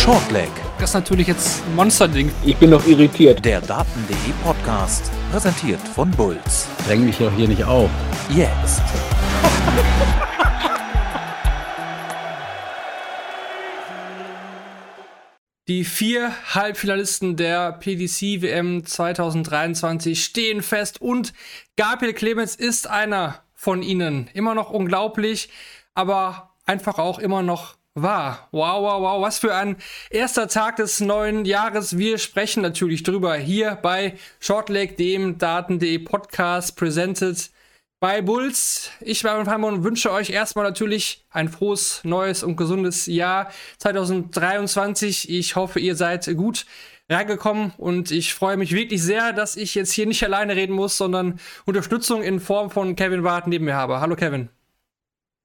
Shortleg, Das ist natürlich jetzt ein Monsterding. Ich bin noch irritiert. der Daten.de Podcast, präsentiert von Bulls. Dräng mich doch hier nicht auf. Jetzt. Die vier Halbfinalisten der PDC WM 2023 stehen fest und Gabriel Clemens ist einer von ihnen. Immer noch unglaublich, aber einfach auch immer noch wahr. Wow, wow, wow, was für ein erster Tag des neuen Jahres. Wir sprechen natürlich drüber hier bei Shortleg, dem Daten.de Podcast, presented bei Bulls. Ich war Hammer und wünsche euch erstmal natürlich ein frohes, neues und gesundes Jahr 2023. Ich hoffe, ihr seid gut reingekommen und ich freue mich wirklich sehr, dass ich jetzt hier nicht alleine reden muss, sondern Unterstützung in Form von Kevin Ward neben mir habe. Hallo Kevin.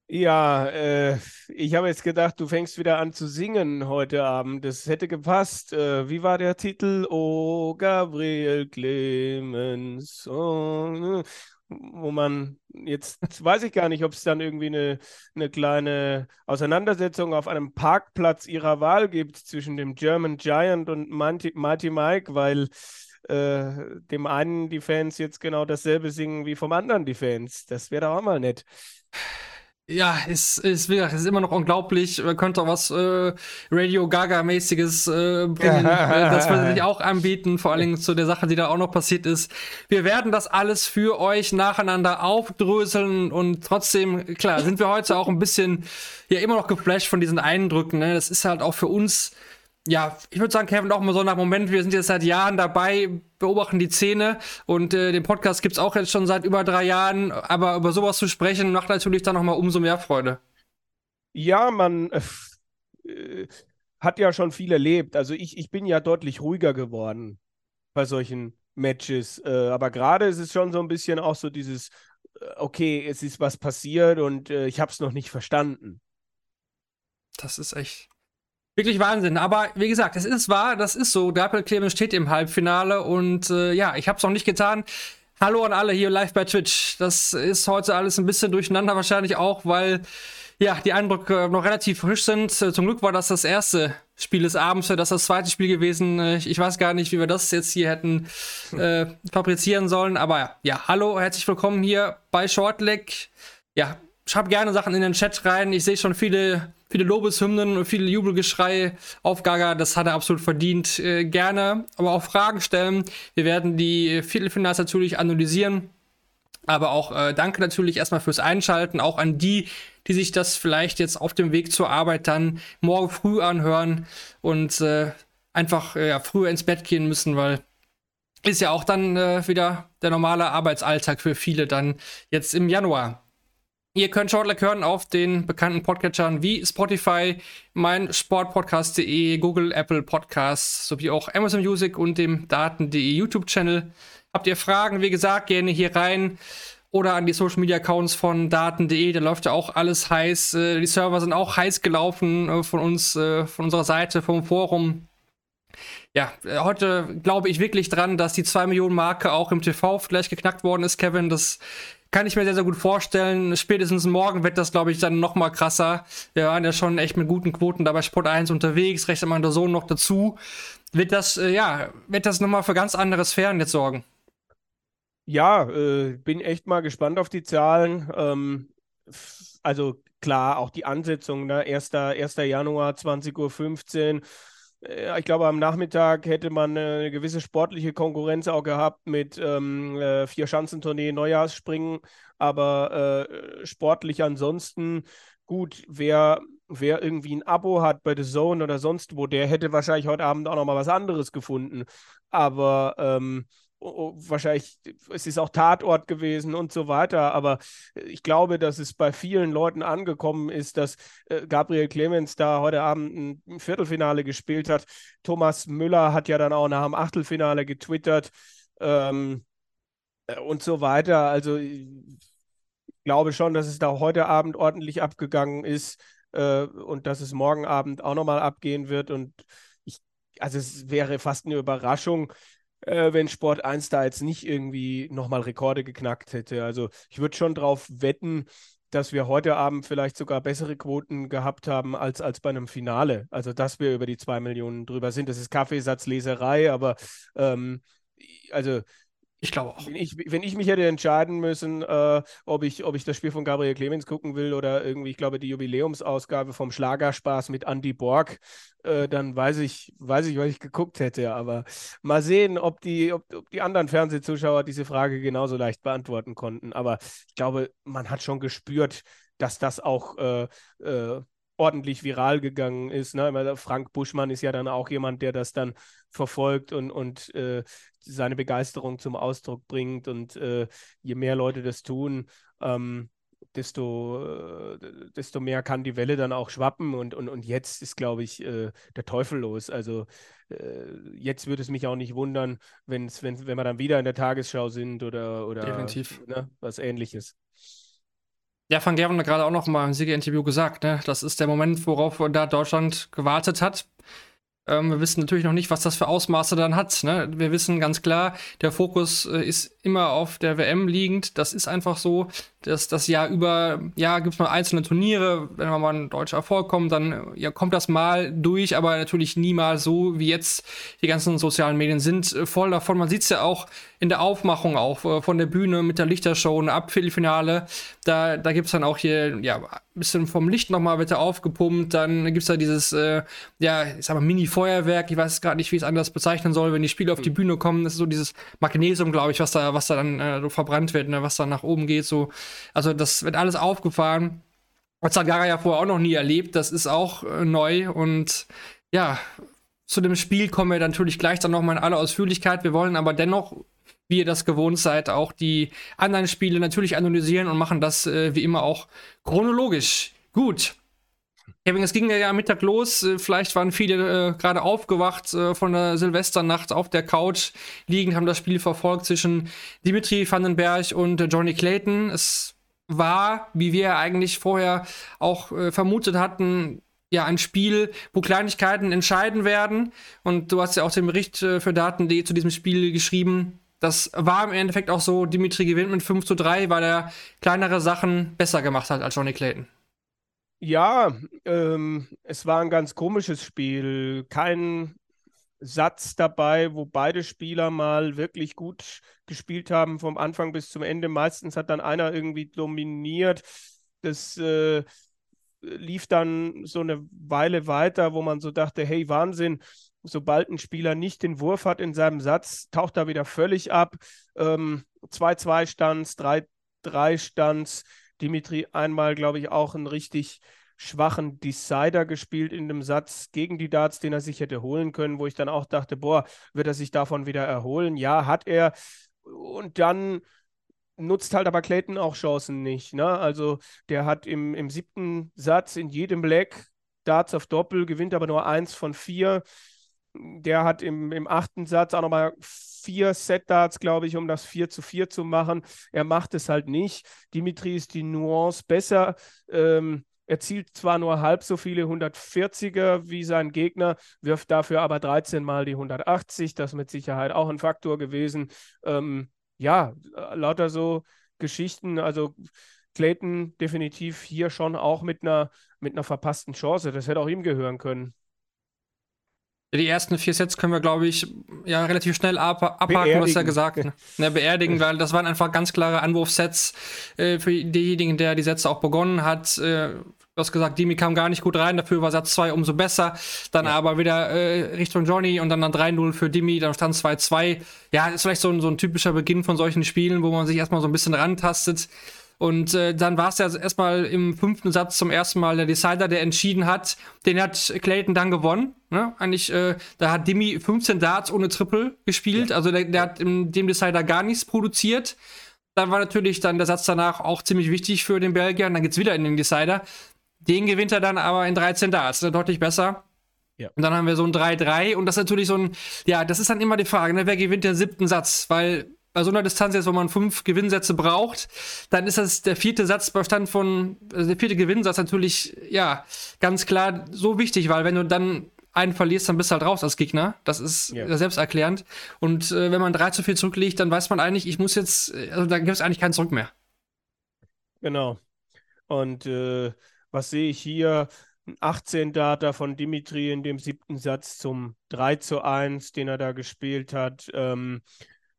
Ja, äh, ich habe jetzt gedacht, du fängst wieder an zu singen heute Abend. Das hätte gepasst. Äh, wie war der Titel? Oh, Gabriel Clemens. Oh, ne? wo man jetzt weiß ich gar nicht, ob es dann irgendwie eine, eine kleine Auseinandersetzung auf einem Parkplatz ihrer Wahl gibt zwischen dem German Giant und Mighty, Mighty Mike, weil äh, dem einen die Fans jetzt genau dasselbe singen wie vom anderen die Fans. Das wäre doch auch mal nett. Ja, ist, ist, wie gesagt, ist immer noch unglaublich. Man könnte auch was äh, Radio Gaga-mäßiges äh, bringen. Äh, das würde sich auch anbieten, vor allen Dingen zu der Sache, die da auch noch passiert ist. Wir werden das alles für euch nacheinander aufdröseln und trotzdem, klar, sind wir heute auch ein bisschen ja immer noch geflasht von diesen Eindrücken. Ne? Das ist halt auch für uns ja, ich würde sagen, Kevin, auch mal so nach Moment, wir sind jetzt seit Jahren dabei, beobachten die Szene und äh, den Podcast gibt's auch jetzt schon seit über drei Jahren, aber über sowas zu sprechen, macht natürlich dann nochmal umso mehr Freude. Ja, man äh, hat ja schon viel erlebt. Also ich, ich bin ja deutlich ruhiger geworden bei solchen Matches. Äh, aber gerade ist es schon so ein bisschen auch so dieses, äh, okay, es ist was passiert und äh, ich habe es noch nicht verstanden. Das ist echt wirklich Wahnsinn. Aber wie gesagt, es ist wahr, das ist so. Gabriel Clemens steht im Halbfinale und äh, ja, ich habe es noch nicht getan. Hallo an alle hier live bei Twitch. Das ist heute alles ein bisschen durcheinander wahrscheinlich auch, weil ja, die Eindrücke noch relativ frisch sind. Zum Glück war das das erste Spiel des Abends, das ist das zweite Spiel gewesen. Ich weiß gar nicht, wie wir das jetzt hier hätten äh, fabrizieren sollen, aber ja, hallo, herzlich willkommen hier bei Shortleg. Ja, schreib gerne Sachen in den Chat rein. Ich sehe schon viele, viele Lobeshymnen und viele Jubelgeschrei auf Gaga. Das hat er absolut verdient. Äh, gerne, aber auch Fragen stellen. Wir werden die Viertelfinals natürlich analysieren. Aber auch äh, danke natürlich erstmal fürs Einschalten, auch an die, die sich das vielleicht jetzt auf dem Weg zur Arbeit dann morgen früh anhören und äh, einfach äh, früher ins Bett gehen müssen, weil ist ja auch dann äh, wieder der normale Arbeitsalltag für viele dann jetzt im Januar. Ihr könnt Shortleg hören auf den bekannten Podcatchern wie Spotify, mein Sportpodcast.de, Google, Apple Podcasts sowie auch Amazon Music und dem Daten.de YouTube-Channel. Habt ihr Fragen, wie gesagt, gerne hier rein oder an die Social Media Accounts von Daten.de. Da läuft ja auch alles heiß. Äh, die Server sind auch heiß gelaufen äh, von uns, äh, von unserer Seite, vom Forum. Ja, heute glaube ich wirklich dran, dass die 2 Millionen Marke auch im TV vielleicht geknackt worden ist, Kevin. Das kann ich mir sehr, sehr gut vorstellen. Spätestens morgen wird das, glaube ich, dann noch mal krasser. Wir waren ja schon echt mit guten Quoten da bei Sport 1 unterwegs, rechnet man der Sohn noch dazu. Wird das, äh, ja, wird das noch mal für ganz andere Sphären jetzt sorgen? Ja, äh, bin echt mal gespannt auf die Zahlen. Ähm, also klar, auch die Ansetzung, ne? 1. 1. Januar, 20.15 Uhr. Äh, ich glaube, am Nachmittag hätte man eine gewisse sportliche Konkurrenz auch gehabt mit ähm, äh, Vier-Schanzentournee, Neujahrsspringen, aber äh, sportlich ansonsten gut, wer, wer irgendwie ein Abo hat bei The Zone oder sonst wo, der hätte wahrscheinlich heute Abend auch noch mal was anderes gefunden. Aber ähm, wahrscheinlich, es ist auch Tatort gewesen und so weiter, aber ich glaube, dass es bei vielen Leuten angekommen ist, dass äh, Gabriel Clemens da heute Abend ein Viertelfinale gespielt hat. Thomas Müller hat ja dann auch nach dem Achtelfinale getwittert ähm, äh, und so weiter. Also ich glaube schon, dass es da heute Abend ordentlich abgegangen ist äh, und dass es morgen Abend auch nochmal abgehen wird und also es wäre fast eine Überraschung, äh, wenn Sport 1 da jetzt nicht irgendwie nochmal Rekorde geknackt hätte. Also ich würde schon drauf wetten, dass wir heute Abend vielleicht sogar bessere Quoten gehabt haben als, als bei einem Finale. Also, dass wir über die zwei Millionen drüber sind. Das ist Kaffeesatzleserei, aber ähm, also ich glaube auch. Wenn ich, wenn ich mich hätte entscheiden müssen, äh, ob, ich, ob ich das Spiel von Gabriel Clemens gucken will oder irgendwie, ich glaube, die Jubiläumsausgabe vom Schlagerspaß mit Andy Borg, äh, dann weiß ich, weiß ich, was ich geguckt hätte. Aber mal sehen, ob die, ob, ob die anderen Fernsehzuschauer diese Frage genauso leicht beantworten konnten. Aber ich glaube, man hat schon gespürt, dass das auch äh, äh ordentlich viral gegangen ist. Ne? Frank Buschmann ist ja dann auch jemand, der das dann verfolgt und, und äh, seine Begeisterung zum Ausdruck bringt. Und äh, je mehr Leute das tun, ähm, desto, äh, desto mehr kann die Welle dann auch schwappen. Und, und, und jetzt ist, glaube ich, äh, der Teufel los. Also äh, jetzt würde es mich auch nicht wundern, wenn's, wenn, wenn wir dann wieder in der Tagesschau sind oder, oder Definitiv. Ne, was ähnliches. Ja, Van Gerven hat gerade auch noch mal im Siegerinterview gesagt, ne? das ist der Moment, worauf da Deutschland gewartet hat. Ähm, wir wissen natürlich noch nicht, was das für Ausmaße dann hat. Ne? Wir wissen ganz klar, der Fokus äh, ist immer auf der WM liegend. Das ist einfach so. Dass das Jahr über, ja, gibt es mal einzelne Turniere. Wenn mal ein deutscher Erfolg kommt, dann ja, kommt das mal durch, aber natürlich niemals so, wie jetzt die ganzen sozialen Medien sind äh, voll davon. Man sieht es ja auch in der Aufmachung auch äh, von der Bühne mit der Lichtershow, ein Abviertelfinale. Da, da gibt es dann auch hier, ja, ein bisschen vom Licht nochmal wird aufgepumpt. Dann gibt es da dieses, äh, ja, ich sag mal, Mini-Feuerwerk. Ich weiß gerade nicht, wie ich es anders bezeichnen soll, wenn die Spiele auf die. Bühne kommen. Das ist so dieses Magnesium, glaube ich, was da, was da dann äh, so verbrannt wird, ne, was dann nach oben geht. So. Also das wird alles aufgefahren. Das hat Gara ja vorher auch noch nie erlebt. Das ist auch äh, neu und ja, zu dem Spiel kommen wir natürlich gleich dann nochmal in aller Ausführlichkeit. Wir wollen aber dennoch wie ihr das gewohnt seid, auch die anderen Spiele natürlich analysieren und machen das äh, wie immer auch chronologisch. Gut. Kevin, es ging ja am Mittag los. Äh, vielleicht waren viele äh, gerade aufgewacht äh, von der Silvesternacht auf der Couch liegend, haben das Spiel verfolgt zwischen Dimitri Vandenberg und äh, Johnny Clayton. Es war, wie wir eigentlich vorher auch äh, vermutet hatten, ja, ein Spiel, wo Kleinigkeiten entscheiden werden. Und du hast ja auch den Bericht äh, für Daten.de zu diesem Spiel geschrieben das war im Endeffekt auch so, Dimitri gewinnt mit 5 zu 3, weil er kleinere Sachen besser gemacht hat als Johnny Clayton. Ja, ähm, es war ein ganz komisches Spiel. Kein Satz dabei, wo beide Spieler mal wirklich gut gespielt haben, vom Anfang bis zum Ende. Meistens hat dann einer irgendwie dominiert. Das äh, lief dann so eine Weile weiter, wo man so dachte, hey, Wahnsinn, sobald ein Spieler nicht den Wurf hat in seinem Satz, taucht er wieder völlig ab. 2-2 ähm, Stands, 3-3 Stands. Dimitri einmal, glaube ich, auch einen richtig schwachen Decider gespielt in dem Satz gegen die Darts, den er sich hätte holen können, wo ich dann auch dachte, boah, wird er sich davon wieder erholen? Ja, hat er. Und dann nutzt halt aber Clayton auch Chancen nicht. Ne? Also der hat im, im siebten Satz in jedem Black Darts auf Doppel, gewinnt aber nur eins von vier. Der hat im, im achten Satz auch nochmal vier Set-Darts, glaube ich, um das 4 zu 4 zu machen. Er macht es halt nicht. Dimitri ist die Nuance besser. Ähm, er zielt zwar nur halb so viele 140er wie sein Gegner, wirft dafür aber 13 Mal die 180. Das ist mit Sicherheit auch ein Faktor gewesen. Ähm, ja, lauter so Geschichten. Also Clayton definitiv hier schon auch mit einer, mit einer verpassten Chance. Das hätte auch ihm gehören können. Die ersten vier Sets können wir, glaube ich, ja relativ schnell ab abhaken, was er gesagt ne? ne, beerdigen, weil das waren einfach ganz klare Anwurfsets äh, für denjenigen, der die Sätze auch begonnen hat. Äh, du hast gesagt, Dimi kam gar nicht gut rein, dafür war Satz 2 umso besser. Dann ja. aber wieder äh, Richtung Johnny und dann, dann 3-0 für Dimi, dann stand 2-2. Ja, ist vielleicht so ein, so ein typischer Beginn von solchen Spielen, wo man sich erstmal so ein bisschen rantastet. Und äh, dann war es ja erstmal im fünften Satz zum ersten Mal der Decider, der entschieden hat. Den hat Clayton dann gewonnen. Ne? Eigentlich, äh, da hat Dimi 15 Darts ohne Triple gespielt. Ja. Also der, der hat in dem Decider gar nichts produziert. Dann war natürlich dann der Satz danach auch ziemlich wichtig für den Belgier. Und dann geht's wieder in den Decider. Den gewinnt er dann aber in 13 Darts. Ne? Deutlich besser. Ja. Und dann haben wir so ein 3-3 und das ist natürlich so ein, ja, das ist dann immer die Frage, ne? wer gewinnt den siebten Satz? Weil bei so einer Distanz jetzt, wo man fünf Gewinnsätze braucht, dann ist das der vierte Satzbestand von, also der vierte Gewinnsatz natürlich, ja, ganz klar so wichtig, weil wenn du dann einen verlierst, dann bist du halt raus als Gegner. Das ist ja. selbsterklärend. Und äh, wenn man drei zu viel zurückliegt, dann weiß man eigentlich, ich muss jetzt, also da gibt es eigentlich keinen Zurück mehr. Genau. Und äh, was sehe ich hier? 18 Data von Dimitri in dem siebten Satz zum 3 zu 1, den er da gespielt hat. Ähm,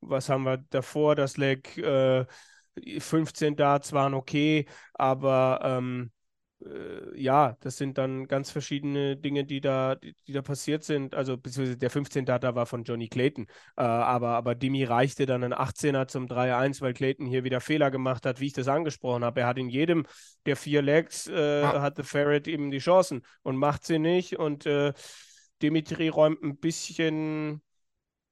was haben wir davor? Das Leg äh, 15 Darts waren okay, aber ähm, äh, ja, das sind dann ganz verschiedene Dinge, die da, die, die da passiert sind. Also, beziehungsweise der 15 Data war von Johnny Clayton. Äh, aber, aber Dimi reichte dann ein 18er zum 3-1, weil Clayton hier wieder Fehler gemacht hat, wie ich das angesprochen habe. Er hat in jedem der vier Legs, äh, ah. hatte Ferret eben die Chancen und macht sie nicht. Und äh, Dimitri räumt ein bisschen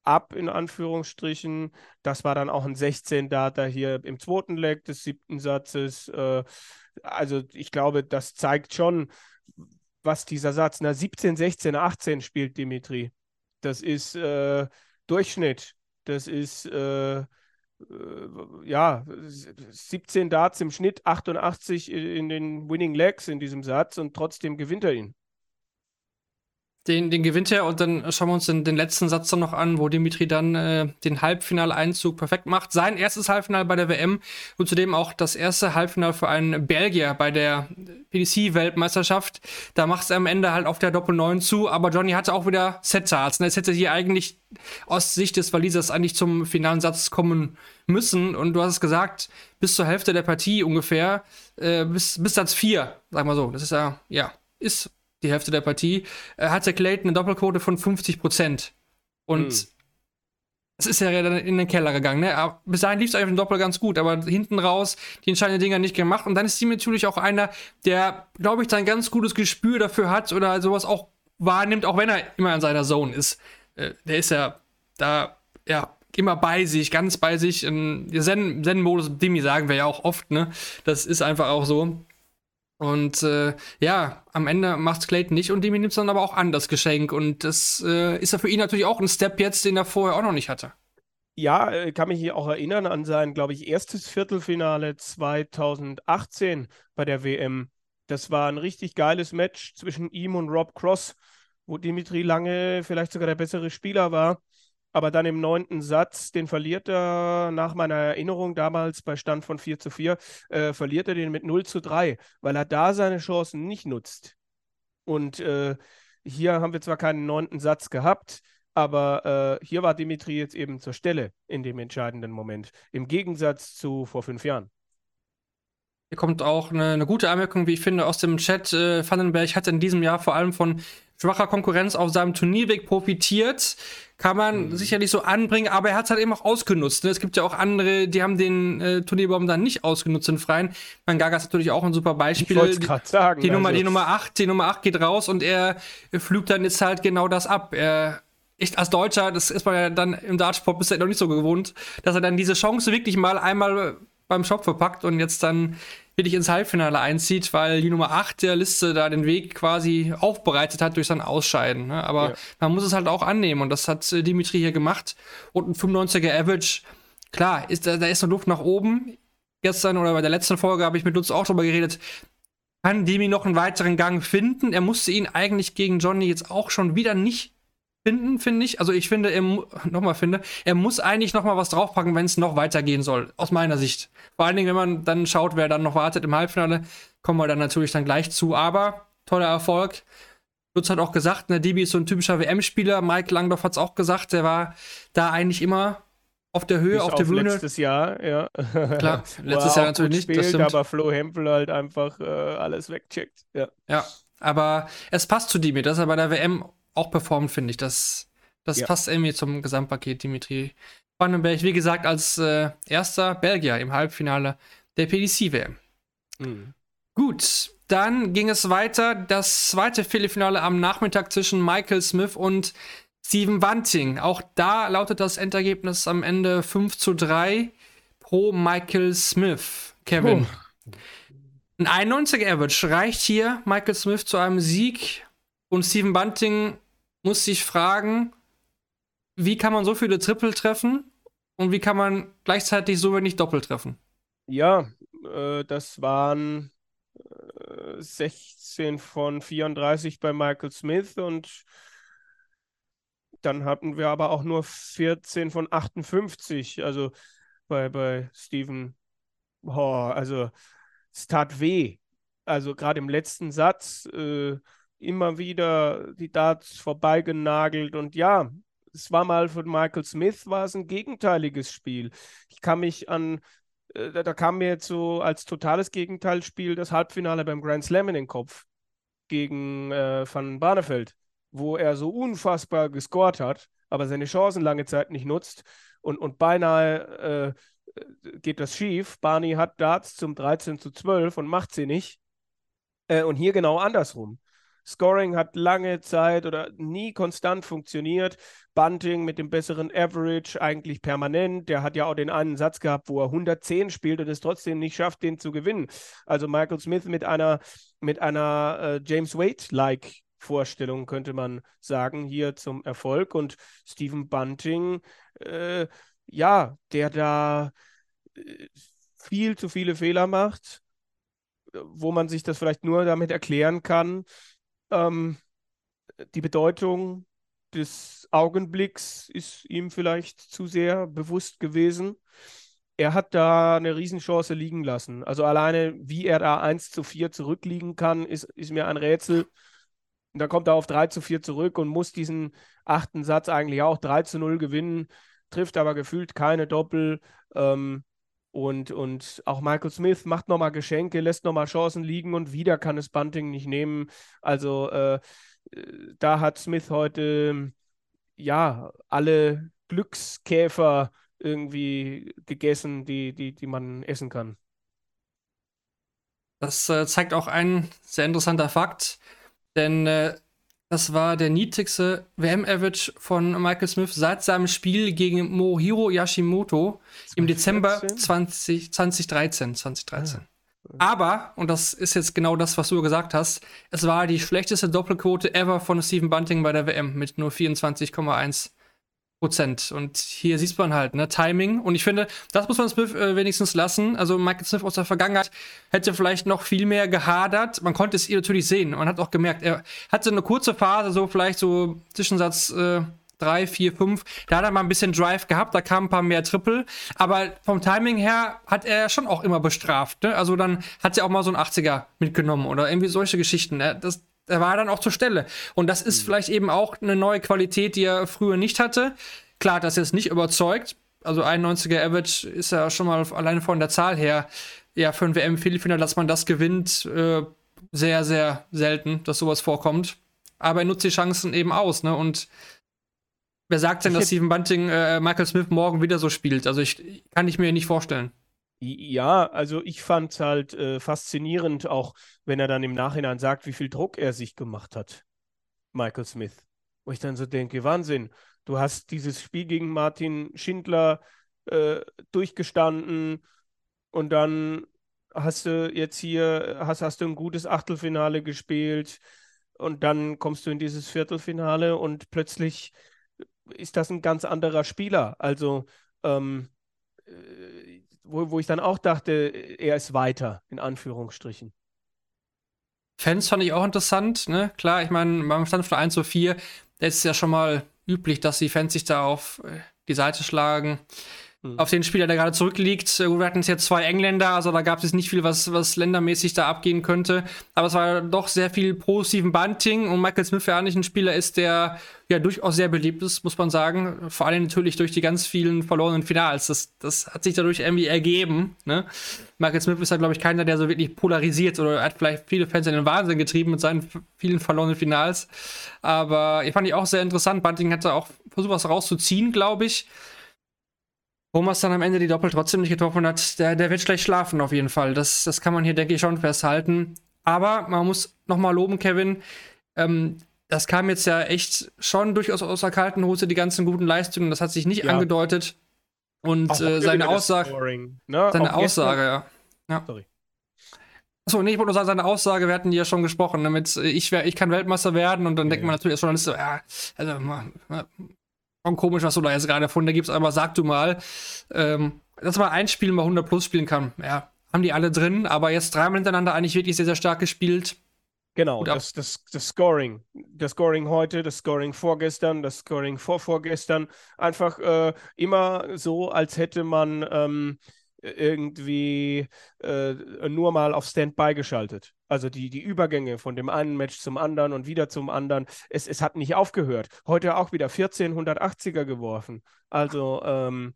ab, in Anführungsstrichen. Das war dann auch ein 16 Data hier im zweiten Leg des siebten Satzes. Äh, also ich glaube, das zeigt schon, was dieser Satz, na 17, 16, 18 spielt Dimitri. Das ist äh, Durchschnitt. Das ist äh, äh ja 17 Darts im Schnitt, 88 in den Winning Legs in diesem Satz und trotzdem gewinnt er ihn den, den gewinnt er und dann schauen wir uns den, den letzten Satz dann noch an, wo Dimitri dann äh, den Halbfinaleinzug perfekt macht. Sein erstes Halbfinale bei der WM und zudem auch das erste Halbfinale für einen Belgier bei der PDC-Weltmeisterschaft. Da macht es am Ende halt auf der Doppel 9 zu, aber Johnny hatte auch wieder Set-Tarts. Es hätte hier eigentlich aus Sicht des Walisers eigentlich zum finalen Satz kommen müssen und du hast es gesagt, bis zur Hälfte der Partie ungefähr, äh, bis, bis Satz 4, sag mal so. Das ist ja, ja, ist die Hälfte der Partie, äh, hatte Clayton eine Doppelquote von 50 Prozent. Und hm. es ist ja dann in den Keller gegangen. Ne? Aber bis dahin lief es eigentlich im Doppel ganz gut, aber hinten raus die entscheidenden Dinger nicht gemacht. Und dann ist sie natürlich auch einer, der, glaube ich, ein ganz gutes Gespür dafür hat oder sowas auch wahrnimmt, auch wenn er immer in seiner Zone ist. Äh, der ist ja da, ja, immer bei sich, ganz bei sich. Zen-Modus, Dimi sagen wir ja auch oft, ne? Das ist einfach auch so. Und äh, ja, am Ende macht Clayton nicht und Demi nimmt dann aber auch an, das Geschenk. Und das äh, ist ja für ihn natürlich auch ein Step jetzt, den er vorher auch noch nicht hatte. Ja, äh, kann mich hier auch erinnern an sein, glaube ich, erstes Viertelfinale 2018 bei der WM. Das war ein richtig geiles Match zwischen ihm und Rob Cross, wo Dimitri lange vielleicht sogar der bessere Spieler war aber dann im neunten Satz, den verliert er nach meiner Erinnerung damals bei Stand von 4 zu 4, äh, verliert er den mit 0 zu 3, weil er da seine Chancen nicht nutzt. Und äh, hier haben wir zwar keinen neunten Satz gehabt, aber äh, hier war Dimitri jetzt eben zur Stelle in dem entscheidenden Moment, im Gegensatz zu vor fünf Jahren. Hier kommt auch eine, eine, gute Anmerkung, wie ich finde, aus dem Chat. Äh, Vandenberg hat in diesem Jahr vor allem von schwacher Konkurrenz auf seinem Turnierweg profitiert. Kann man mhm. sicherlich so anbringen, aber er hat es halt eben auch ausgenutzt. Ne? Es gibt ja auch andere, die haben den äh, Turnierbaum dann nicht ausgenutzt in Freien. Mein Gaga ist natürlich auch ein super Beispiel. Ich sagen. Die, also. Nummer, die Nummer 8, die Nummer 8 geht raus und er flügt dann jetzt halt genau das ab. Er ich als Deutscher, das ist man ja dann im Dartsport bisher noch nicht so gewohnt, dass er dann diese Chance wirklich mal einmal beim Shop verpackt und jetzt dann wirklich ins Halbfinale einzieht, weil die Nummer 8 der Liste da den Weg quasi aufbereitet hat durch sein Ausscheiden. Ne? Aber ja. man muss es halt auch annehmen und das hat äh, Dimitri hier gemacht. Und ein 95er Average, klar, ist, da, da ist noch Luft nach oben. Gestern oder bei der letzten Folge habe ich mit Lutz auch drüber geredet. Kann Demi noch einen weiteren Gang finden? Er musste ihn eigentlich gegen Johnny jetzt auch schon wieder nicht finden, finde ich. Also ich finde, er nochmal finde, er muss eigentlich noch mal was draufpacken, wenn es noch weitergehen soll, aus meiner Sicht. Vor allen Dingen, wenn man dann schaut, wer dann noch wartet im Halbfinale, kommen wir dann natürlich dann gleich zu. Aber toller Erfolg. Lutz hat auch gesagt, ne, Dibi ist so ein typischer WM-Spieler. Mike Langdorf hat es auch gesagt, der war da eigentlich immer auf der Höhe, Bis auf der Bühne. Letztes Jahr, ja. Klar, letztes Jahr natürlich nicht. Spielt, aber Flo Hempel halt einfach äh, alles wegcheckt. Ja. ja, aber es passt zu Dibi, dass er bei der WM auch performt, finde ich. Das, das ja. passt irgendwie zum Gesamtpaket, Dimitri Vandenberg. Wie gesagt, als äh, erster Belgier im Halbfinale der PDC-WM. Mhm. Gut, dann ging es weiter. Das zweite Viertelfinale am Nachmittag zwischen Michael Smith und Steven Bunting. Auch da lautet das Endergebnis am Ende 5 zu 3 pro Michael Smith. Kevin. Oh. Ein 91er Average reicht hier Michael Smith zu einem Sieg und Steven Bunting muss sich fragen, wie kann man so viele Triple treffen und wie kann man gleichzeitig so wenig Doppel treffen? Ja, äh, das waren äh, 16 von 34 bei Michael Smith und dann hatten wir aber auch nur 14 von 58, also bei, bei Steven. Oh, also es tat weh, Also gerade im letzten Satz äh, immer wieder die Darts vorbeigenagelt und ja, es war mal von Michael Smith war es ein gegenteiliges Spiel. Ich kann mich an äh, da, kam mir jetzt so als totales Gegenteilspiel das Halbfinale beim Grand Slam in den Kopf gegen äh, Van Barneveld, wo er so unfassbar gescored hat, aber seine Chancen lange Zeit nicht nutzt und, und beinahe äh, geht das schief. Barney hat Darts zum 13 zu 12 und macht sie nicht. Äh, und hier genau andersrum. Scoring hat lange Zeit oder nie konstant funktioniert. Bunting mit dem besseren Average eigentlich permanent. Der hat ja auch den einen Satz gehabt, wo er 110 spielt und es trotzdem nicht schafft, den zu gewinnen. Also Michael Smith mit einer, mit einer äh, James Wade-like Vorstellung, könnte man sagen, hier zum Erfolg. Und Stephen Bunting, äh, ja, der da äh, viel zu viele Fehler macht, wo man sich das vielleicht nur damit erklären kann, ähm, die Bedeutung des Augenblicks ist ihm vielleicht zu sehr bewusst gewesen. Er hat da eine Riesenchance liegen lassen. Also alleine, wie er da 1 zu 4 zurückliegen kann, ist, ist mir ein Rätsel. Und dann kommt er auf 3 zu 4 zurück und muss diesen achten Satz eigentlich auch 3 zu 0 gewinnen, trifft aber gefühlt keine Doppel. Ähm, und, und auch Michael Smith macht nochmal Geschenke, lässt nochmal Chancen liegen und wieder kann es Bunting nicht nehmen. Also äh, da hat Smith heute ja alle Glückskäfer irgendwie gegessen, die, die, die man essen kann. Das äh, zeigt auch ein sehr interessanter Fakt, denn äh, das war der niedrigste WM-Average von Michael Smith seit seinem Spiel gegen Mohiro Yashimoto 2014? im Dezember 20, 2013. 2013. Ah. Aber, und das ist jetzt genau das, was du gesagt hast, es war die schlechteste Doppelquote ever von Stephen Bunting bei der WM mit nur 24,1 Prozent. Und hier sieht man halt, ne, Timing. Und ich finde, das muss man Smith äh, wenigstens lassen. Also Michael Smith aus der Vergangenheit hätte vielleicht noch viel mehr gehadert. Man konnte es ihr natürlich sehen. Man hat auch gemerkt, er hatte eine kurze Phase, so vielleicht so Zwischensatz äh, 3, 4, 5. Da hat er mal ein bisschen Drive gehabt, da kamen ein paar mehr Triple. Aber vom Timing her hat er schon auch immer bestraft. Ne? Also dann hat er auch mal so ein 80er mitgenommen oder irgendwie solche Geschichten. Ne? Das, er war dann auch zur Stelle. Und das ist mhm. vielleicht eben auch eine neue Qualität, die er früher nicht hatte. Klar, das jetzt nicht überzeugt. Also 91er Average ist ja schon mal alleine von der Zahl her, ja, für ein WM-Viertelfinale, dass man das gewinnt, äh, sehr, sehr selten, dass sowas vorkommt. Aber er nutzt die Chancen eben aus, ne? Und wer sagt denn, dass Stephen Bunting äh, Michael Smith morgen wieder so spielt? Also ich kann ich mir nicht vorstellen. Ja, also ich fand es halt äh, faszinierend, auch wenn er dann im Nachhinein sagt, wie viel Druck er sich gemacht hat, Michael Smith. Wo ich dann so denke, Wahnsinn, du hast dieses Spiel gegen Martin Schindler äh, durchgestanden und dann hast du jetzt hier, hast, hast du ein gutes Achtelfinale gespielt und dann kommst du in dieses Viertelfinale und plötzlich ist das ein ganz anderer Spieler. Also ähm, äh, wo, wo ich dann auch dachte, er ist weiter, in Anführungsstrichen. Fans fand ich auch interessant, ne? Klar, ich meine, beim Stand von 1 zu 4, ist es ja schon mal üblich, dass die Fans sich da auf äh, die Seite schlagen mhm. auf den Spieler, der gerade zurückliegt. Äh, wir hatten jetzt zwei Engländer, also da gab es nicht viel, was, was ländermäßig da abgehen könnte. Aber es war doch sehr viel positiven Bunting und Michael Smith ja eigentlich ein Spieler ist, der ja durchaus sehr beliebt ist, muss man sagen. Vor allem natürlich durch die ganz vielen verlorenen Finals. Das, das hat sich dadurch irgendwie ergeben. Ne? Michael Smith ist ja, glaube ich, keiner, der so wirklich polarisiert oder hat vielleicht viele Fans in den Wahnsinn getrieben mit seinen vielen verlorenen Finals. Aber ich fand ich auch sehr interessant. Bunting hatte auch versucht, was rauszuziehen, glaube ich. Thomas dann am Ende die Doppel trotzdem nicht getroffen hat, der, der wird schlecht schlafen auf jeden Fall. Das, das kann man hier, denke ich, schon festhalten. Aber man muss nochmal loben, Kevin. Ähm, das kam jetzt ja echt schon durchaus aus der kalten Hose, die ganzen guten Leistungen. Das hat sich nicht ja. angedeutet. Und äh, seine Aussage. ne? Seine Auch Aussage, ja. ja. Sorry. Achso, nee, ich wollte nur sagen, seine Aussage, wir hatten die ja schon gesprochen, damit äh, ich, ich kann Weltmeister werden und dann ja, denkt man natürlich als Journalist so, ja, also schon komisch, was du da jetzt gerade von der gibst, aber sag du mal, ähm, dass man ein Spiel mal 100 plus spielen kann. Ja, haben die alle drin, aber jetzt dreimal hintereinander eigentlich wirklich sehr, sehr stark gespielt. Genau, das, das, das Scoring. Das Scoring heute, das Scoring vorgestern, das Scoring vorvorgestern. Einfach äh, immer so, als hätte man ähm, irgendwie äh, nur mal auf Standby geschaltet. Also die, die Übergänge von dem einen Match zum anderen und wieder zum anderen. Es, es hat nicht aufgehört. Heute auch wieder 1480er geworfen. Also ähm,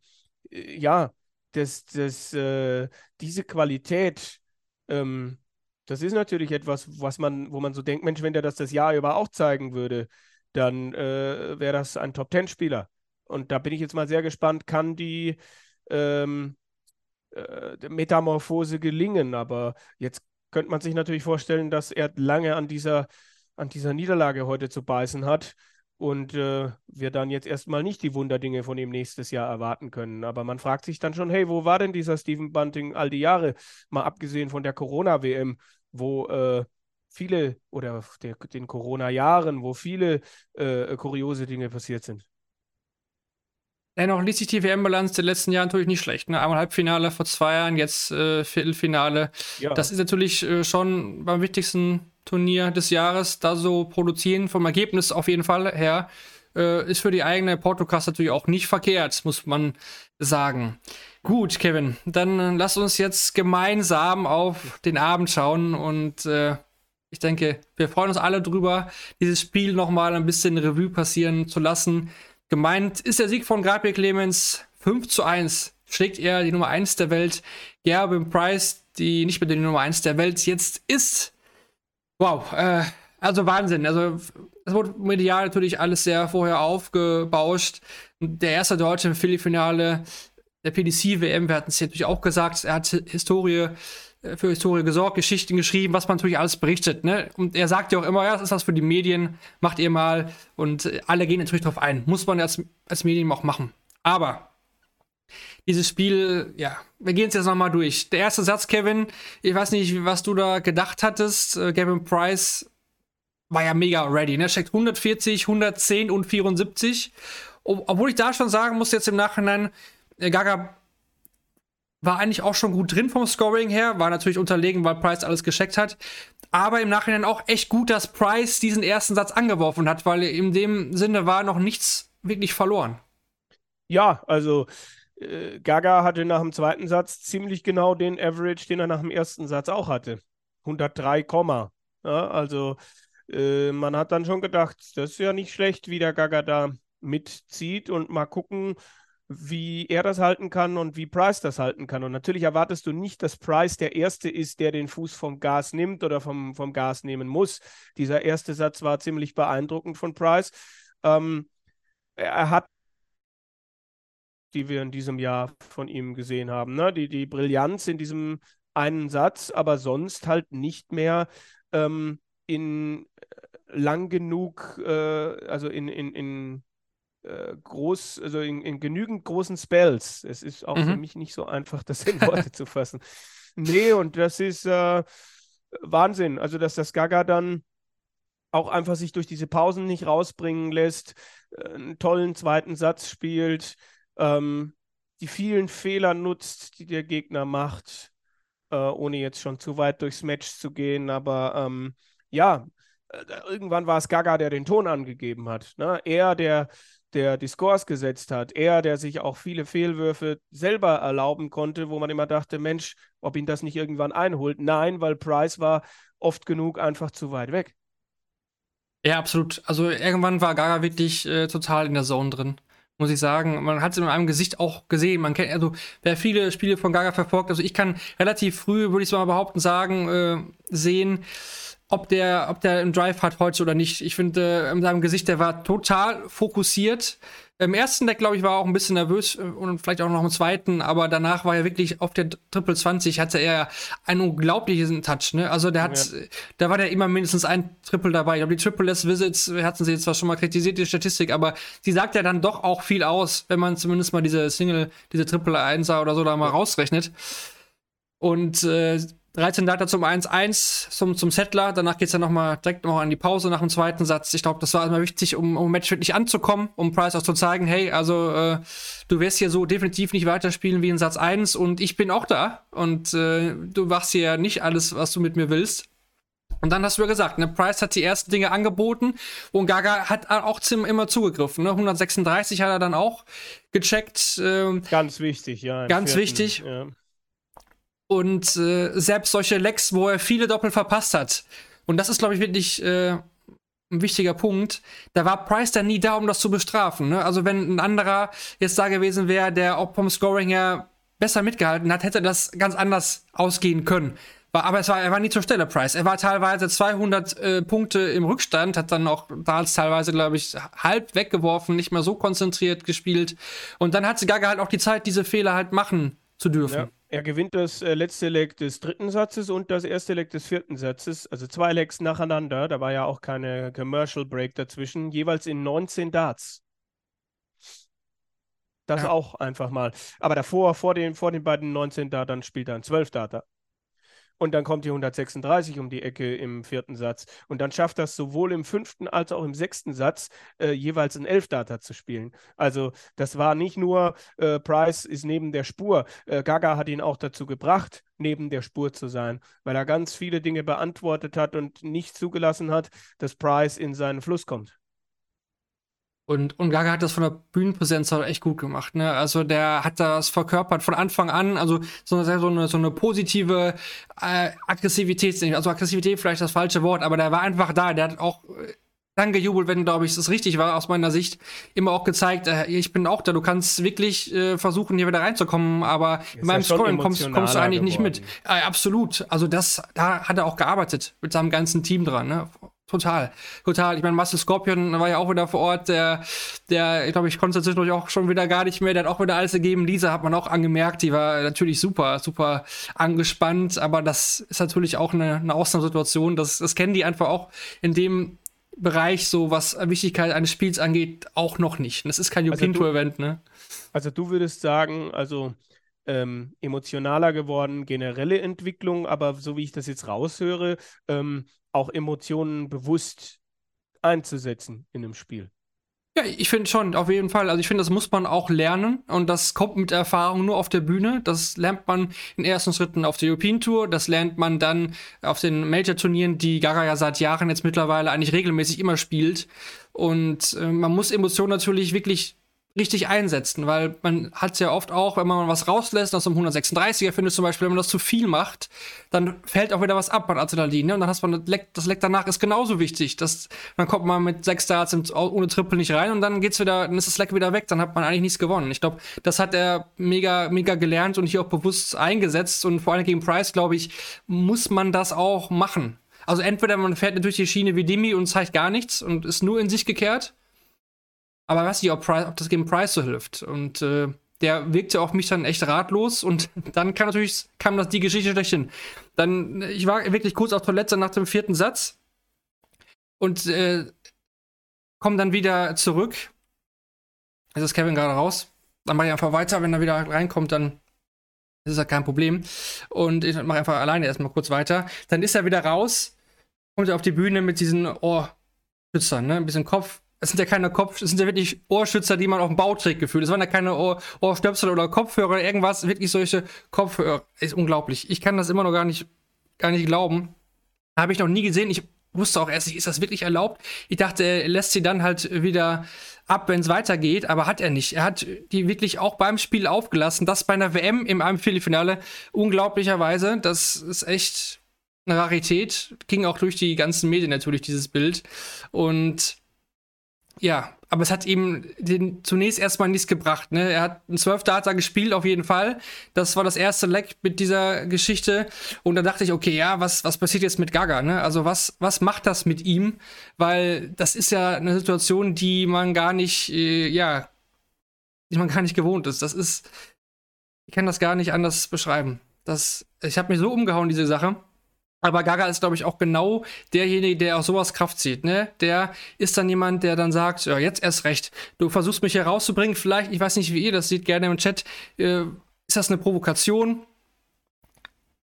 ja, das, das, äh, diese Qualität, ähm, das ist natürlich etwas, was man, wo man so denkt, Mensch, wenn der das das Jahr über auch zeigen würde, dann äh, wäre das ein Top-10-Spieler. Und da bin ich jetzt mal sehr gespannt, kann die ähm, äh, Metamorphose gelingen. Aber jetzt könnte man sich natürlich vorstellen, dass er lange an dieser, an dieser Niederlage heute zu beißen hat und äh, wir dann jetzt erstmal nicht die Wunderdinge von ihm nächstes Jahr erwarten können. Aber man fragt sich dann schon, hey, wo war denn dieser Stephen Bunting all die Jahre? Mal abgesehen von der Corona-WM, wo äh, viele oder der, den Corona-Jahren, wo viele äh, kuriose Dinge passiert sind. Dennoch liest sich die WM-Bilanz der letzten Jahre natürlich nicht schlecht. Ne? Einmal Halbfinale vor zwei Jahren, jetzt äh, Viertelfinale. Ja. Das ist natürlich äh, schon beim wichtigsten Turnier des Jahres, da so produzieren, vom Ergebnis auf jeden Fall her, äh, ist für die eigene Portocast natürlich auch nicht verkehrt, muss man sagen. Gut, Kevin, dann äh, lass uns jetzt gemeinsam auf den Abend schauen und äh, ich denke, wir freuen uns alle drüber, dieses Spiel nochmal ein bisschen Revue passieren zu lassen. Gemeint ist der Sieg von Gabriel Clemens 5 zu 1. Schlägt er die Nummer 1 der Welt, Gerben Price, die nicht mehr die Nummer 1 der Welt jetzt ist. Wow, äh, also Wahnsinn. Also es wurde medial natürlich alles sehr vorher aufgebauscht. Der erste Deutsche im Philly-Finale der PDC-WM, wir hatten es natürlich auch gesagt, er hat Historie für Historie gesorgt, Geschichten geschrieben, was man natürlich alles berichtet. Ne? Und er sagt ja auch immer, ja, das ist was für die Medien, macht ihr mal. Und äh, alle gehen natürlich darauf ein. Muss man als, als Medien auch machen. Aber dieses Spiel, ja, wir gehen es jetzt nochmal durch. Der erste Satz, Kevin, ich weiß nicht, was du da gedacht hattest. Äh, Gavin Price war ja mega ready, ne? Steckt 140, 110 und 74. Obwohl ich da schon sagen muss, jetzt im Nachhinein, Gaga war eigentlich auch schon gut drin vom Scoring her, war natürlich unterlegen, weil Price alles gescheckt hat. Aber im Nachhinein auch echt gut, dass Price diesen ersten Satz angeworfen hat, weil in dem Sinne war noch nichts wirklich verloren. Ja, also äh, Gaga hatte nach dem zweiten Satz ziemlich genau den Average, den er nach dem ersten Satz auch hatte. 103, ja, also äh, man hat dann schon gedacht, das ist ja nicht schlecht, wie der Gaga da mitzieht und mal gucken, wie er das halten kann und wie Price das halten kann. Und natürlich erwartest du nicht, dass Price der Erste ist, der den Fuß vom Gas nimmt oder vom, vom Gas nehmen muss. Dieser erste Satz war ziemlich beeindruckend von Price. Ähm, er hat die wir in diesem Jahr von ihm gesehen haben. Ne? Die, die Brillanz in diesem einen Satz, aber sonst halt nicht mehr ähm, in lang genug, äh, also in, in, in äh, groß, also in, in, genügend großen Spells. Es ist auch mhm. für mich nicht so einfach, das in Worte zu fassen. Nee, und das ist äh, Wahnsinn. Also, dass das Gaga dann auch einfach sich durch diese Pausen nicht rausbringen lässt, äh, einen tollen zweiten Satz spielt, ähm, die vielen Fehler nutzt, die der Gegner macht, äh, ohne jetzt schon zu weit durchs Match zu gehen. Aber ähm, ja, äh, irgendwann war es Gaga, der den Ton angegeben hat. Ne? Er, der der die Scores gesetzt hat, er, der sich auch viele Fehlwürfe selber erlauben konnte, wo man immer dachte, Mensch, ob ihn das nicht irgendwann einholt. Nein, weil Price war oft genug einfach zu weit weg. Ja, absolut. Also irgendwann war Gaga wirklich äh, total in der Zone drin, muss ich sagen. Man hat es in einem Gesicht auch gesehen. Man kennt, also wer viele Spiele von Gaga verfolgt, also ich kann relativ früh, würde ich mal behaupten, sagen, äh, sehen, ob der, ob der einen Drive hat heute oder nicht. Ich finde, äh, in seinem Gesicht, der war total fokussiert. Im ersten Deck, glaube ich, war er auch ein bisschen nervös äh, und vielleicht auch noch im zweiten, aber danach war er wirklich auf der Triple 20, hatte er einen unglaublichen Touch, ne? Also der hat, ja. da war der immer mindestens ein Triple dabei. Ich glaube, die Triple Less Visits hatten sie jetzt zwar schon mal kritisiert, die Statistik, aber sie sagt ja dann doch auch viel aus, wenn man zumindest mal diese Single, diese Triple Einser oder so da mal rausrechnet. Und äh, 13 Leiter zum 1-1 zum, zum Settler. Danach geht es dann nochmal direkt noch an die Pause nach dem zweiten Satz. Ich glaube, das war immer wichtig, um, um Match wirklich anzukommen, um Price auch zu zeigen, hey, also äh, du wirst hier so definitiv nicht weiterspielen wie in Satz 1 und ich bin auch da. Und äh, du machst hier nicht alles, was du mit mir willst. Und dann hast du ja gesagt, ne, Price hat die ersten Dinge angeboten und Gaga hat auch immer zugegriffen. Ne? 136 hat er dann auch gecheckt. Ähm, ganz wichtig, ja. Ganz vierten, wichtig. Ja. Und äh, selbst solche Lecks, wo er viele Doppel verpasst hat. Und das ist, glaube ich, wirklich äh, ein wichtiger Punkt. Da war Price dann nie da, um das zu bestrafen. Ne? Also wenn ein anderer jetzt da gewesen wäre, der auch vom Scoring her besser mitgehalten hat, hätte das ganz anders ausgehen können. Aber es war, er war nie zur Stelle, Price. Er war teilweise 200 äh, Punkte im Rückstand, hat dann auch Dals teilweise, glaube ich, halb weggeworfen, nicht mehr so konzentriert gespielt. Und dann hat Gaga halt auch die Zeit, diese Fehler halt machen zu dürfen. Ja, er gewinnt das äh, letzte Leg des dritten Satzes und das erste Leg des vierten Satzes, also zwei Legs nacheinander. Da war ja auch keine Commercial Break dazwischen, jeweils in 19 Darts. Das ja. auch einfach mal. Aber davor, vor den, vor den beiden 19 Dartern, spielt er ein 12 Darter. Und dann kommt die 136 um die Ecke im vierten Satz. Und dann schafft das sowohl im fünften als auch im sechsten Satz äh, jeweils ein Elfdata zu spielen. Also das war nicht nur, äh, Price ist neben der Spur. Äh, Gaga hat ihn auch dazu gebracht, neben der Spur zu sein, weil er ganz viele Dinge beantwortet hat und nicht zugelassen hat, dass Price in seinen Fluss kommt. Und, und Gaga hat das von der Bühnenpräsenz halt echt gut gemacht. Ne? Also der hat das verkörpert von Anfang an, also so, so, eine, so eine positive äh, Aggressivität, also Aggressivität vielleicht das falsche Wort, aber der war einfach da. Der hat auch äh, dann gejubelt, wenn, glaube ich, es richtig war aus meiner Sicht. Immer auch gezeigt, äh, ich bin auch da, du kannst wirklich äh, versuchen, hier wieder reinzukommen, aber in meinem ja Scoring kommst, kommst, du eigentlich geworden. nicht mit. Äh, absolut. Also das, da hat er auch gearbeitet mit seinem ganzen Team dran. Ne? Total, total. Ich meine, Marcel Scorpion war ja auch wieder vor Ort, der, der, ich glaube, ich konnte zwischendurch auch schon wieder gar nicht mehr, der hat auch wieder alles gegeben. Lisa hat man auch angemerkt, die war natürlich super, super angespannt, aber das ist natürlich auch eine, eine Ausnahmesituation. Das, das kennen die einfach auch in dem Bereich, so was Wichtigkeit eines Spiels angeht, auch noch nicht. Das ist kein European also Event, ne? Also du würdest sagen, also ähm, emotionaler geworden, generelle Entwicklung, aber so wie ich das jetzt raushöre, ähm, auch Emotionen bewusst einzusetzen in einem Spiel. Ja, ich finde schon, auf jeden Fall. Also ich finde, das muss man auch lernen und das kommt mit Erfahrung nur auf der Bühne. Das lernt man in ersten Schritten auf der European Tour, das lernt man dann auf den Major-Turnieren, die Gara ja seit Jahren jetzt mittlerweile eigentlich regelmäßig immer spielt. Und äh, man muss Emotionen natürlich wirklich richtig einsetzen, weil man hat es ja oft auch, wenn man was rauslässt aus einem 136er, finde ich zum Beispiel, wenn man das zu viel macht, dann fällt auch wieder was ab an Adrenalin, ne? Und dann hast man das Leck, das Leck danach ist genauso wichtig. Das, dann kommt man mit sechs Darts ohne Triple nicht rein und dann geht's wieder, dann ist das Leck wieder weg, dann hat man eigentlich nichts gewonnen. Ich glaube, das hat er mega, mega gelernt und hier auch bewusst eingesetzt und vor allem gegen Price, glaube ich, muss man das auch machen. Also entweder man fährt natürlich die Schiene wie Demi und zeigt gar nichts und ist nur in sich gekehrt, aber weiß nicht, ob, Price, ob das gegen Price so hilft. Und äh, der wirkte auf mich dann echt ratlos und dann kam natürlich kam das die Geschichte schlechthin. Dann ich war wirklich kurz auf Toilette nach dem vierten Satz und äh, komme dann wieder zurück. Jetzt ist Kevin gerade raus. Dann mache ich einfach weiter, wenn er wieder reinkommt, dann ist ja kein Problem. Und ich mache einfach alleine erstmal kurz weiter. Dann ist er wieder raus, kommt auf die Bühne mit diesen Ohrschützern, ne? Ein bisschen Kopf, es sind ja keine Kopf, es sind ja wirklich Ohrschützer, die man auf dem Bau trägt, gefühlt. Es waren ja keine Ohr Ohrstöpsel oder Kopfhörer oder irgendwas, wirklich solche Kopfhörer. Ist unglaublich. Ich kann das immer noch gar nicht, gar nicht glauben. Habe ich noch nie gesehen. Ich wusste auch erst nicht, ist das wirklich erlaubt? Ich dachte, er lässt sie dann halt wieder ab, wenn es weitergeht, aber hat er nicht. Er hat die wirklich auch beim Spiel aufgelassen. Das bei einer WM im Viertelfinale unglaublicherweise. Das ist echt eine Rarität. Ging auch durch die ganzen Medien natürlich, dieses Bild. Und ja, aber es hat ihm den zunächst erstmal nichts gebracht. Ne? Er hat einen 12 Data gespielt, auf jeden Fall. Das war das erste Leck mit dieser Geschichte. Und da dachte ich, okay, ja, was, was passiert jetzt mit Gaga? Ne? Also, was, was macht das mit ihm? Weil das ist ja eine Situation, die man gar nicht, äh, ja, die man gar nicht gewohnt ist. Das ist, ich kann das gar nicht anders beschreiben. Das, ich habe mich so umgehauen, diese Sache. Aber Gaga ist, glaube ich, auch genau derjenige, der aus sowas Kraft zieht. Ne? Der ist dann jemand, der dann sagt, ja, jetzt erst recht. Du versuchst mich hier rauszubringen. Vielleicht, ich weiß nicht, wie ihr das seht, gerne im Chat. Äh, ist das eine Provokation?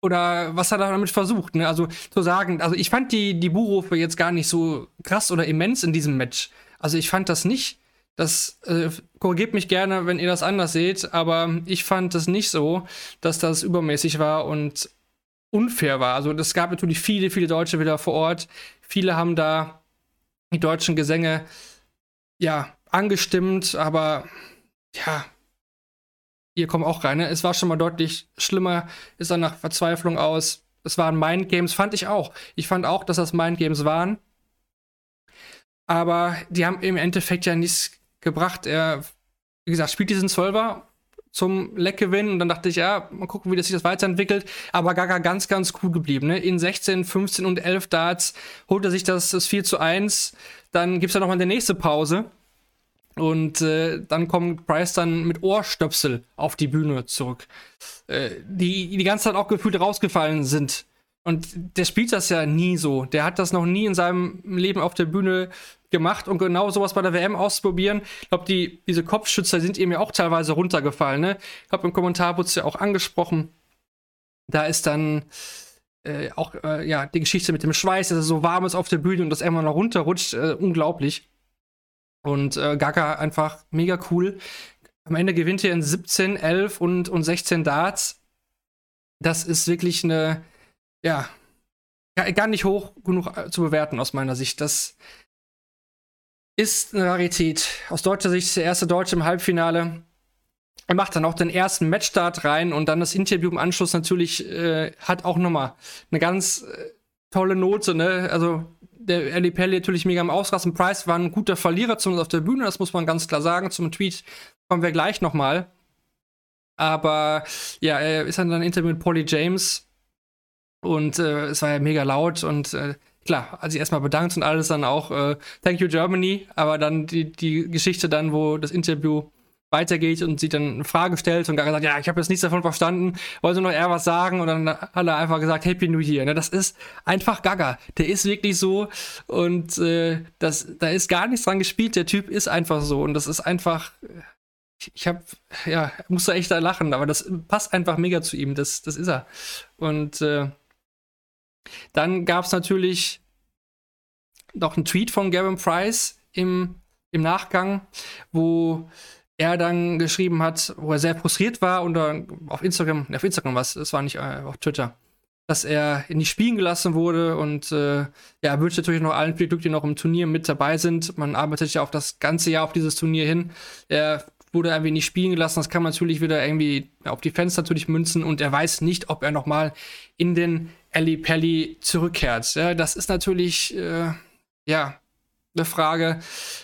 Oder was hat er damit versucht? Ne? Also zu sagen, also ich fand die, die Buhrufe jetzt gar nicht so krass oder immens in diesem Match. Also ich fand das nicht. Das äh, korrigiert mich gerne, wenn ihr das anders seht, aber ich fand das nicht so, dass das übermäßig war und unfair war. Also es gab natürlich viele, viele Deutsche wieder vor Ort. Viele haben da die deutschen Gesänge ja angestimmt, aber ja, hier kommen auch rein. Ne? Es war schon mal deutlich schlimmer, ist dann nach Verzweiflung aus. Es waren Mind Games, fand ich auch. Ich fand auch, dass das Mind Games waren. Aber die haben im Endeffekt ja nichts gebracht. Er, wie gesagt, spielt diesen Zwölfer zum Leckgewinn und dann dachte ich, ja, mal gucken, wie das sich das weiterentwickelt. Aber Gaga ganz, ganz cool geblieben. Ne? In 16, 15 und 11 Darts holt er sich das, das 4 zu 1. Dann gibt es ja nochmal eine nächste Pause. Und äh, dann kommt Price dann mit Ohrstöpsel auf die Bühne zurück, äh, die die ganze Zeit auch gefühlt rausgefallen sind. Und der spielt das ja nie so. Der hat das noch nie in seinem Leben auf der Bühne gemacht und genau sowas bei der WM auszuprobieren. Ich glaube, die, diese Kopfschützer sind ihm ja auch teilweise runtergefallen. Ne? Ich glaube, im Kommentar wurde es ja auch angesprochen. Da ist dann äh, auch äh, ja, die Geschichte mit dem Schweiß, dass es so warm ist auf der Bühne und das immer noch runterrutscht. Äh, unglaublich. Und äh, Gaga einfach mega cool. Am Ende gewinnt er in 17, 11 und, und 16 Darts. Das ist wirklich eine, ja, gar nicht hoch genug äh, zu bewerten aus meiner Sicht. Das ist eine Rarität. Aus deutscher Sicht der erste Deutsche im Halbfinale. Er macht dann auch den ersten Matchstart rein und dann das Interview im Anschluss natürlich äh, hat auch nochmal eine ganz äh, tolle Note. Ne? Also der Ali Pelli natürlich mega am Ausrasten. Price war ein guter Verlierer, zumindest auf der Bühne, das muss man ganz klar sagen. Zum Tweet kommen wir gleich nochmal. Aber ja, er ist dann ein Interview mit Polly James und äh, es war ja mega laut und äh, klar, sich erstmal bedankt und alles dann auch äh, Thank you Germany, aber dann die, die Geschichte dann, wo das Interview weitergeht und sie dann eine Frage stellt und Gaga sagt, ja, ich habe jetzt nichts davon verstanden, wollte noch eher was sagen und dann hat er einfach gesagt, Happy New Year. Ne? Das ist einfach Gaga. Der ist wirklich so und äh, das, da ist gar nichts dran gespielt. Der Typ ist einfach so und das ist einfach, ich, habe, ja, musste echt da lachen, aber das passt einfach mega zu ihm. Das, das ist er. Und äh, dann gab es natürlich noch einen Tweet von Gavin Price im, im Nachgang, wo er dann geschrieben hat, wo er sehr frustriert war und auf Instagram, auf Instagram was, es war nicht äh, auf Twitter, dass er nicht spielen gelassen wurde und äh, ja, wünscht natürlich noch allen viel Glück, die noch im Turnier mit dabei sind. Man arbeitet ja auch das ganze Jahr auf dieses Turnier hin. Er wurde irgendwie nicht spielen gelassen. Das kann man natürlich wieder irgendwie auf die Fans natürlich münzen und er weiß nicht, ob er nochmal in den Ali Pelli zurückkehrt. Ja, das ist natürlich, äh, ja, eine Frage.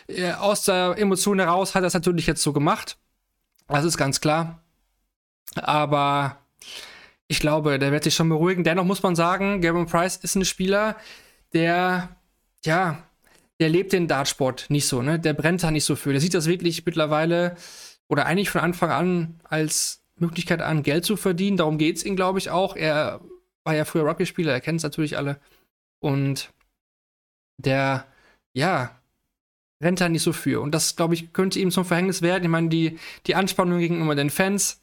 Äh, aus der Emotion heraus hat er es natürlich jetzt so gemacht. Das ist ganz klar. Aber ich glaube, der wird sich schon beruhigen. Dennoch muss man sagen, Gavin Price ist ein Spieler, der, ja, der lebt den Dartsport nicht so, ne? Der brennt da nicht so für. Der sieht das wirklich mittlerweile oder eigentlich von Anfang an als Möglichkeit an, Geld zu verdienen. Darum geht es ihm, glaube ich, auch. Er war ja früher Rugby-Spieler, er kennt es natürlich alle. Und der ja, rennt da nicht so für. Und das, glaube ich, könnte ihm zum Verhängnis werden. Ich meine, die, die Anspannung gegenüber den Fans,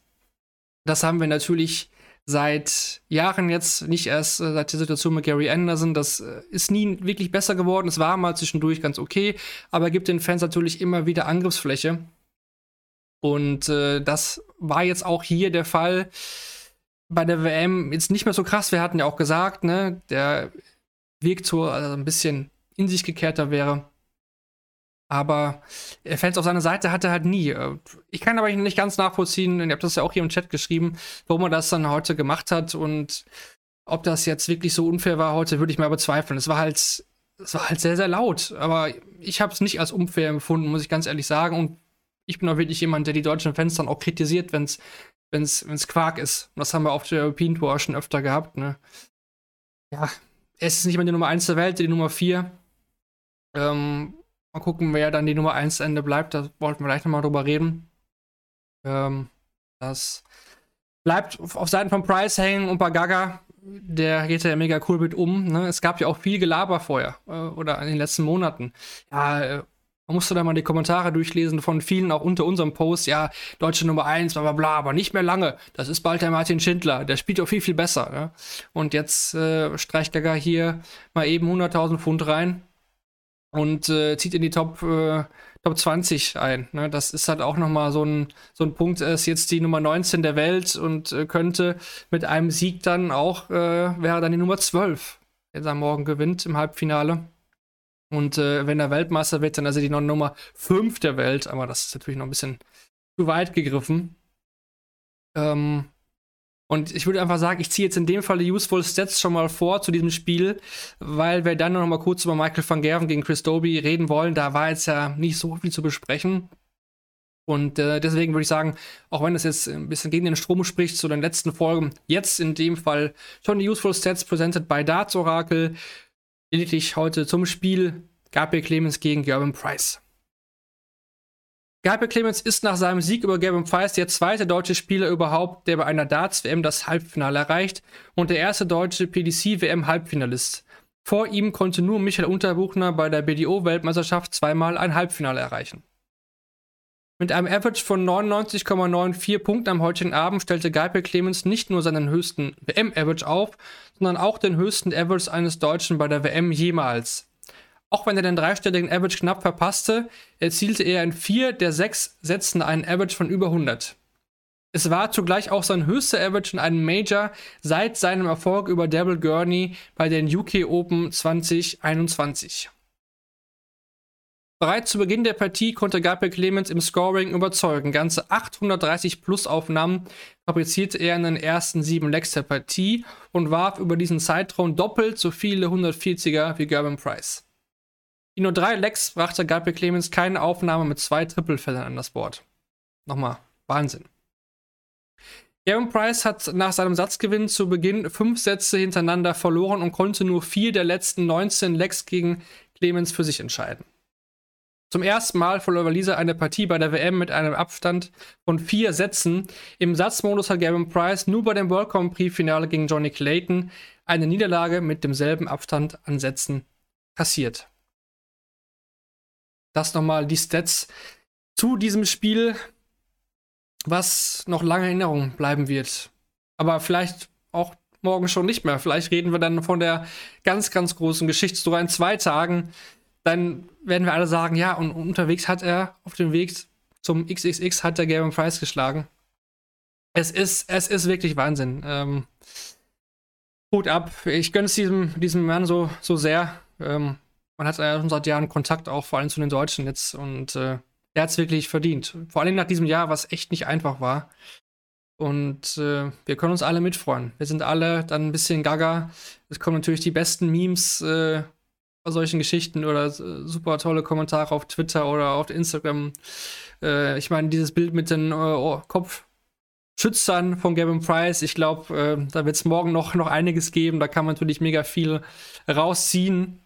das haben wir natürlich seit Jahren jetzt, nicht erst äh, seit der Situation mit Gary Anderson. Das äh, ist nie wirklich besser geworden. Es war mal zwischendurch ganz okay, aber gibt den Fans natürlich immer wieder Angriffsfläche. Und äh, das war jetzt auch hier der Fall bei der WM jetzt nicht mehr so krass. Wir hatten ja auch gesagt, ne, der wirkt so also ein bisschen in sich gekehrter wäre. Aber Fans auf seiner Seite hatte halt nie. Ich kann aber nicht ganz nachvollziehen, ihr habt das ja auch hier im Chat geschrieben, warum er das dann heute gemacht hat und ob das jetzt wirklich so unfair war heute, würde ich mal bezweifeln. Es war halt, es war halt sehr, sehr laut. Aber ich habe es nicht als unfair empfunden, muss ich ganz ehrlich sagen. Und ich bin auch wirklich jemand, der die deutschen Fans dann auch kritisiert, wenn es wenn's, wenn's Quark ist. Und das haben wir auf der European Tour schon öfter gehabt. Ne? Ja, es ist nicht mehr die Nummer 1 der Welt, die Nummer 4. Ähm, mal gucken, wer dann die Nummer 1 Ende bleibt. Da wollten wir gleich nochmal drüber reden. Ähm, das bleibt auf Seiten von Price hängen und bei Gaga, der geht ja mega cool mit um. Ne? Es gab ja auch viel Gelaber vorher äh, oder in den letzten Monaten. Ja, äh, man musste da mal die Kommentare durchlesen von vielen, auch unter unserem Post, ja, deutsche Nummer 1, bla bla bla, aber nicht mehr lange. Das ist bald der Martin Schindler, der spielt auch viel, viel besser. Ne? Und jetzt äh, streicht Gaga hier mal eben 100.000 Pfund rein und äh, zieht in die Top, äh, Top 20 ein. Ne? Das ist halt auch nochmal so ein, so ein Punkt. Er ist jetzt die Nummer 19 der Welt und äh, könnte mit einem Sieg dann auch, äh, wäre dann die Nummer 12, der er morgen gewinnt im Halbfinale. Und äh, wenn er Weltmeister wird, dann ist er die Nummer 5 der Welt. Aber das ist natürlich noch ein bisschen zu weit gegriffen. Ähm, und ich würde einfach sagen, ich ziehe jetzt in dem Fall die Useful Stats schon mal vor zu diesem Spiel, weil wir dann noch mal kurz über Michael van Gerven gegen Chris Doby reden wollen. Da war jetzt ja nicht so viel zu besprechen. Und äh, deswegen würde ich sagen, auch wenn das jetzt ein bisschen gegen den Strom spricht zu den letzten Folgen, jetzt in dem Fall schon die Useful Stats presented by Darts Oracle. Lediglich heute zum Spiel Gabriel Clemens gegen Gerben Price. Gabriel Clemens ist nach seinem Sieg über Gavin Price der zweite deutsche Spieler überhaupt, der bei einer Darts-WM das Halbfinale erreicht und der erste deutsche PDC-WM-Halbfinalist. Vor ihm konnte nur Michael Unterbuchner bei der BDO-Weltmeisterschaft zweimal ein Halbfinale erreichen. Mit einem Average von 99,94 Punkten am heutigen Abend stellte Gabriel Clemens nicht nur seinen höchsten WM-Average auf, sondern auch den höchsten Average eines Deutschen bei der WM jemals. Auch wenn er den dreistelligen Average knapp verpasste, erzielte er in vier der sechs Sätzen einen Average von über 100. Es war zugleich auch sein höchster Average in einem Major seit seinem Erfolg über Devil Gurney bei den UK Open 2021. Bereits zu Beginn der Partie konnte Gabriel Clemens im Scoring überzeugen. Ganze 830 Plus Aufnahmen fabrizierte er in den ersten sieben Legs der Partie und warf über diesen Zeitraum doppelt so viele 140er wie Gerben Price. In nur drei Lecks brachte Gabriel Clemens keine Aufnahme mit zwei Trippelfällen an das Board. Nochmal, Wahnsinn. Gavin Price hat nach seinem Satzgewinn zu Beginn fünf Sätze hintereinander verloren und konnte nur vier der letzten 19 Lecks gegen Clemens für sich entscheiden. Zum ersten Mal verlor Walise eine Partie bei der WM mit einem Abstand von vier Sätzen. Im Satzmodus hat Gavin Price nur bei dem World Grand Prix Finale gegen Johnny Clayton eine Niederlage mit demselben Abstand an Sätzen kassiert. Das nochmal die Stats zu diesem Spiel, was noch lange in Erinnerung bleiben wird. Aber vielleicht auch morgen schon nicht mehr. Vielleicht reden wir dann von der ganz, ganz großen Geschichtsstory in zwei Tagen. Dann werden wir alle sagen, ja, und unterwegs hat er auf dem Weg zum XXX hat der Gavin Price geschlagen. Es ist, es ist wirklich Wahnsinn. Ähm, Hut ab. Ich gönne es diesem, diesem Mann so, so sehr. Ähm, man hat ja schon seit Jahren Kontakt auch vor allem zu den Deutschen jetzt und äh, er hat es wirklich verdient. Vor allem nach diesem Jahr, was echt nicht einfach war. Und äh, wir können uns alle mitfreuen. Wir sind alle dann ein bisschen gaga. Es kommen natürlich die besten Memes äh, solchen Geschichten oder äh, super tolle Kommentare auf Twitter oder auf Instagram. Äh, ich meine, dieses Bild mit den äh, Kopfschützern von Gavin Price, ich glaube, äh, da wird es morgen noch, noch einiges geben. Da kann man natürlich mega viel rausziehen.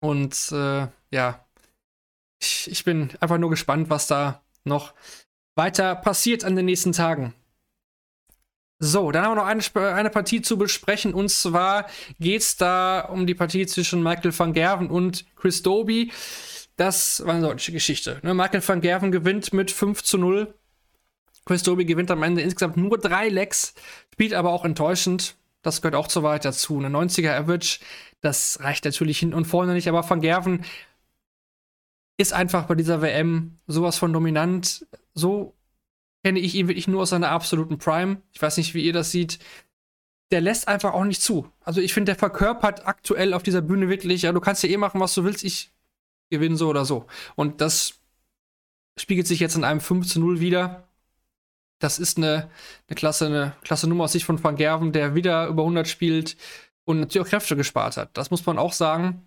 Und äh, ja, ich, ich bin einfach nur gespannt, was da noch weiter passiert an den nächsten Tagen. So, dann haben wir noch eine, eine Partie zu besprechen. Und zwar geht es da um die Partie zwischen Michael van Gerven und Chris Doby. Das war eine deutsche Geschichte. Ne? Michael van Gerven gewinnt mit 5 zu 0. Chris Doby gewinnt am Ende insgesamt nur drei Lecks, spielt aber auch enttäuschend. Das gehört auch zur Wahrheit dazu. Eine 90er Average das reicht natürlich hinten und vorne nicht, aber Van Gerven ist einfach bei dieser WM sowas von dominant. So kenne ich ihn wirklich nur aus seiner absoluten Prime. Ich weiß nicht, wie ihr das seht. Der lässt einfach auch nicht zu. Also ich finde, der verkörpert aktuell auf dieser Bühne wirklich, ja, du kannst ja eh machen, was du willst, ich gewinne so oder so. Und das spiegelt sich jetzt in einem 5 zu 0 wieder. Das ist eine, eine, klasse, eine klasse Nummer aus Sicht von Van Gerven, der wieder über 100 spielt, und natürlich auch Kräfte gespart hat. Das muss man auch sagen.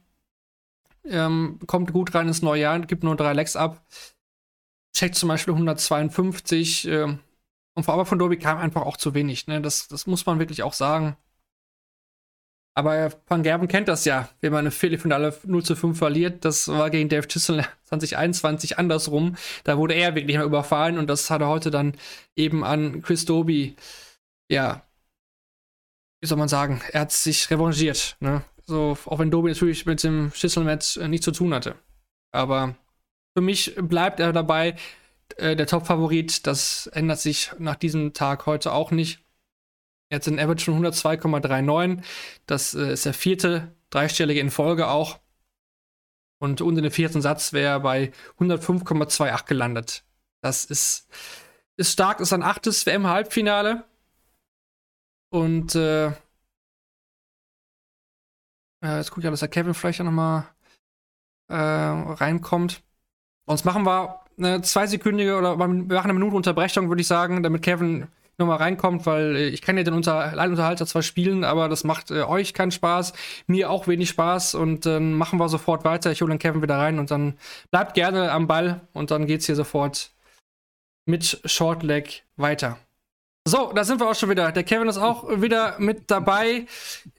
Ähm, kommt gut rein ins neue Jahr, gibt nur drei Lecks ab. Checkt zum Beispiel 152. Ähm, und vor allem von Dobby kam einfach auch zu wenig. Ne? Das, das muss man wirklich auch sagen. Aber Van Gerben kennt das ja, wenn man eine Viertelfinale 0 zu 5 verliert. Das war gegen Dave Chisel 2021 andersrum. Da wurde er wirklich mal überfallen und das hat er heute dann eben an Chris Doby ja, wie soll man sagen, er hat sich revanchiert. Ne? So, auch wenn Dobi natürlich mit dem Schlüsselmatch äh, nichts zu tun hatte. Aber für mich bleibt er dabei äh, der Top-Favorit. Das ändert sich nach diesem Tag heute auch nicht. Er hat einen Average von 102,39. Das äh, ist der vierte dreistellige in Folge auch. Und unter dem vierten Satz wäre er bei 105,28 gelandet. Das ist, ist stark, ist ein achtes WM-Halbfinale. Und äh, jetzt gucke ich, dass der Kevin vielleicht noch mal äh, reinkommt. Sonst machen wir eine zweisekündige oder wir machen eine Minute Unterbrechung, würde ich sagen, damit Kevin nochmal reinkommt, weil äh, ich kann ja den Unter Alleinunterhalter zwar spielen, aber das macht äh, euch keinen Spaß, mir auch wenig Spaß und dann machen wir sofort weiter. Ich hole den Kevin wieder rein und dann bleibt gerne am Ball und dann geht's hier sofort mit Shortleg weiter. So, da sind wir auch schon wieder. Der Kevin ist auch wieder mit dabei.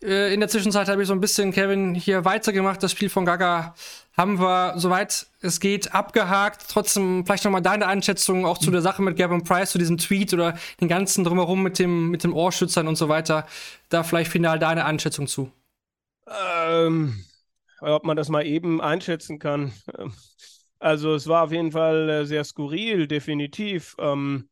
Äh, in der Zwischenzeit habe ich so ein bisschen Kevin hier weitergemacht. Das Spiel von Gaga haben wir, soweit es geht, abgehakt. Trotzdem vielleicht nochmal deine Einschätzung auch zu der Sache mit Gavin Price, zu diesem Tweet oder den ganzen drumherum mit dem, mit dem Ohrschützern und so weiter. Da vielleicht final deine Einschätzung zu. Ähm, ob man das mal eben einschätzen kann. Also es war auf jeden Fall äh, sehr skurril, definitiv. Ähm,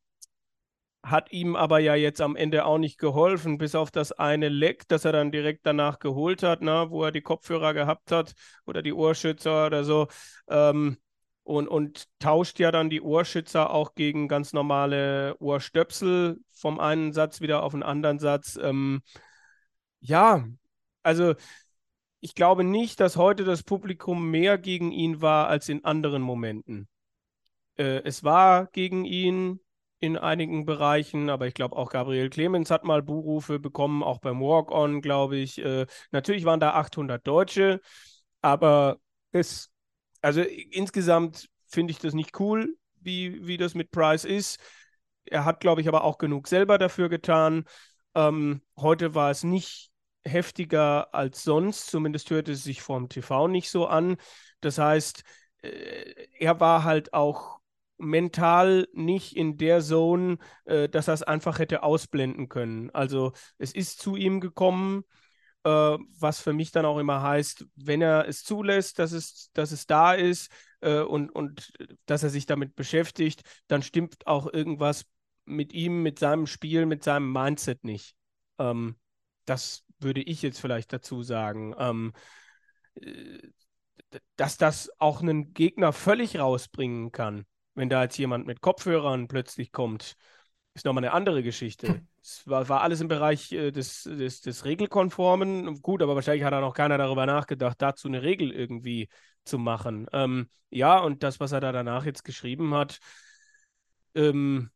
hat ihm aber ja jetzt am Ende auch nicht geholfen, bis auf das eine Leck, das er dann direkt danach geholt hat, ne, wo er die Kopfhörer gehabt hat oder die Ohrschützer oder so. Ähm, und, und tauscht ja dann die Ohrschützer auch gegen ganz normale Ohrstöpsel vom einen Satz wieder auf den anderen Satz. Ähm, ja, also ich glaube nicht, dass heute das Publikum mehr gegen ihn war als in anderen Momenten. Äh, es war gegen ihn, in einigen Bereichen, aber ich glaube auch Gabriel Clemens hat mal Buhrufe bekommen, auch beim Walk-On, glaube ich. Äh, natürlich waren da 800 Deutsche, aber es, also insgesamt finde ich das nicht cool, wie, wie das mit Price ist. Er hat, glaube ich, aber auch genug selber dafür getan. Ähm, heute war es nicht heftiger als sonst, zumindest hörte es sich vom TV nicht so an. Das heißt, äh, er war halt auch mental nicht in der Zone, äh, dass er es einfach hätte ausblenden können. Also es ist zu ihm gekommen, äh, was für mich dann auch immer heißt, wenn er es zulässt, dass es, dass es da ist äh, und, und dass er sich damit beschäftigt, dann stimmt auch irgendwas mit ihm, mit seinem Spiel, mit seinem Mindset nicht. Ähm, das würde ich jetzt vielleicht dazu sagen. Ähm, äh, dass das auch einen Gegner völlig rausbringen kann wenn da jetzt jemand mit Kopfhörern plötzlich kommt, ist nochmal eine andere Geschichte. Es war, war alles im Bereich äh, des, des, des Regelkonformen. Gut, aber wahrscheinlich hat da noch keiner darüber nachgedacht, dazu eine Regel irgendwie zu machen. Ähm, ja, und das, was er da danach jetzt geschrieben hat, ähm,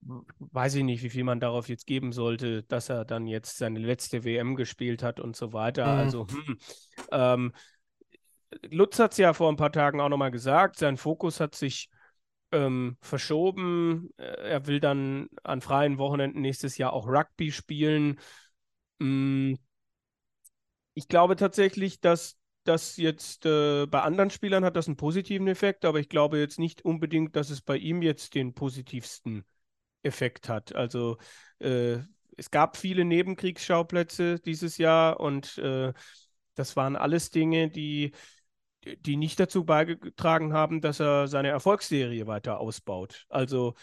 weiß ich nicht, wie viel man darauf jetzt geben sollte, dass er dann jetzt seine letzte WM gespielt hat und so weiter. Mhm. Also, hm, ähm, Lutz hat es ja vor ein paar Tagen auch nochmal gesagt, sein Fokus hat sich ähm, verschoben. Äh, er will dann an freien Wochenenden nächstes Jahr auch Rugby spielen. Mm, ich glaube tatsächlich, dass das jetzt äh, bei anderen Spielern hat das einen positiven Effekt, aber ich glaube jetzt nicht unbedingt, dass es bei ihm jetzt den positivsten Effekt hat. Also äh, es gab viele Nebenkriegsschauplätze dieses Jahr und äh, das waren alles Dinge, die die nicht dazu beigetragen haben, dass er seine Erfolgsserie weiter ausbaut. Also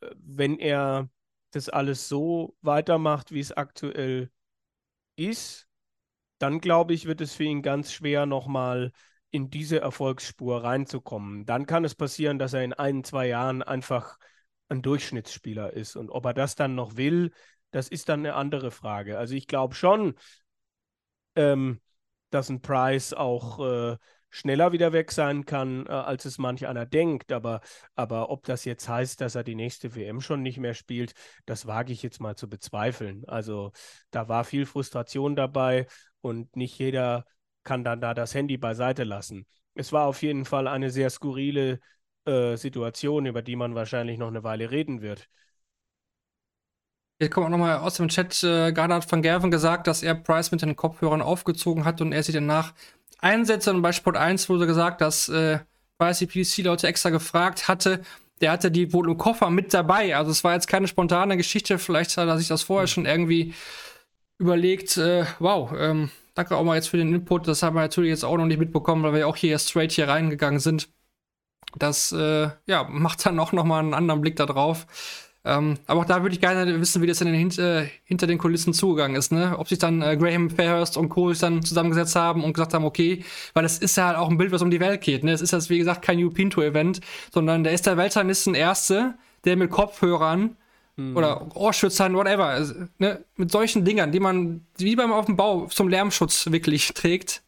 äh, wenn er das alles so weitermacht, wie es aktuell ist, dann glaube ich, wird es für ihn ganz schwer, nochmal in diese Erfolgsspur reinzukommen. Dann kann es passieren, dass er in ein, zwei Jahren einfach ein Durchschnittsspieler ist. Und ob er das dann noch will, das ist dann eine andere Frage. Also ich glaube schon, ähm, dass ein Price auch äh, schneller wieder weg sein kann, äh, als es manch einer denkt. Aber, aber ob das jetzt heißt, dass er die nächste WM schon nicht mehr spielt, das wage ich jetzt mal zu bezweifeln. Also da war viel Frustration dabei und nicht jeder kann dann da das Handy beiseite lassen. Es war auf jeden Fall eine sehr skurrile äh, Situation, über die man wahrscheinlich noch eine Weile reden wird. Jetzt kommt auch nochmal aus dem Chat, äh, Gernot van Gerven gesagt, dass er Price mit den Kopfhörern aufgezogen hat und er sich danach Einsätze und bei Sport 1 wurde gesagt, dass äh, die PDC-Leute extra gefragt hatte. Der hatte die wohl im Koffer mit dabei. Also es war jetzt keine spontane Geschichte. Vielleicht hat er sich das vorher schon irgendwie überlegt. Äh, wow, ähm, danke auch mal jetzt für den Input. Das haben wir natürlich jetzt auch noch nicht mitbekommen, weil wir ja auch hier straight hier reingegangen sind. Das äh, ja, macht dann auch noch mal einen anderen Blick da drauf. Ähm, aber auch da würde ich gerne wissen, wie das denn hinter, hinter den Kulissen zugegangen ist, ne? Ob sich dann äh, Graham Fairhurst und Co. dann zusammengesetzt haben und gesagt haben, okay, weil das ist ja halt auch ein Bild, was um die Welt geht, ne? Es ist jetzt, wie gesagt, kein New Pinto-Event, sondern der ist der Weltranglisten Erste, der mit Kopfhörern hm. oder Ohrschützern, whatever, also, ne? Mit solchen Dingern, die man wie beim auf dem Bau zum Lärmschutz wirklich trägt,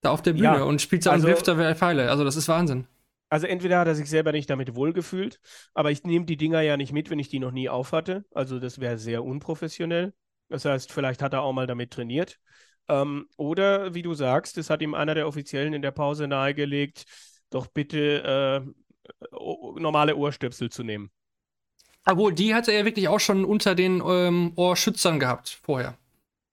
da auf der Bühne ja, und spielt seinen also, der Pfeile. Also, das ist Wahnsinn. Also entweder hat er sich selber nicht damit wohlgefühlt, aber ich nehme die Dinger ja nicht mit, wenn ich die noch nie aufhatte. Also das wäre sehr unprofessionell. Das heißt, vielleicht hat er auch mal damit trainiert. Ähm, oder wie du sagst, das hat ihm einer der Offiziellen in der Pause nahegelegt, doch bitte äh, normale Ohrstöpsel zu nehmen. Obwohl, die hatte er wirklich auch schon unter den ähm, Ohrschützern gehabt vorher.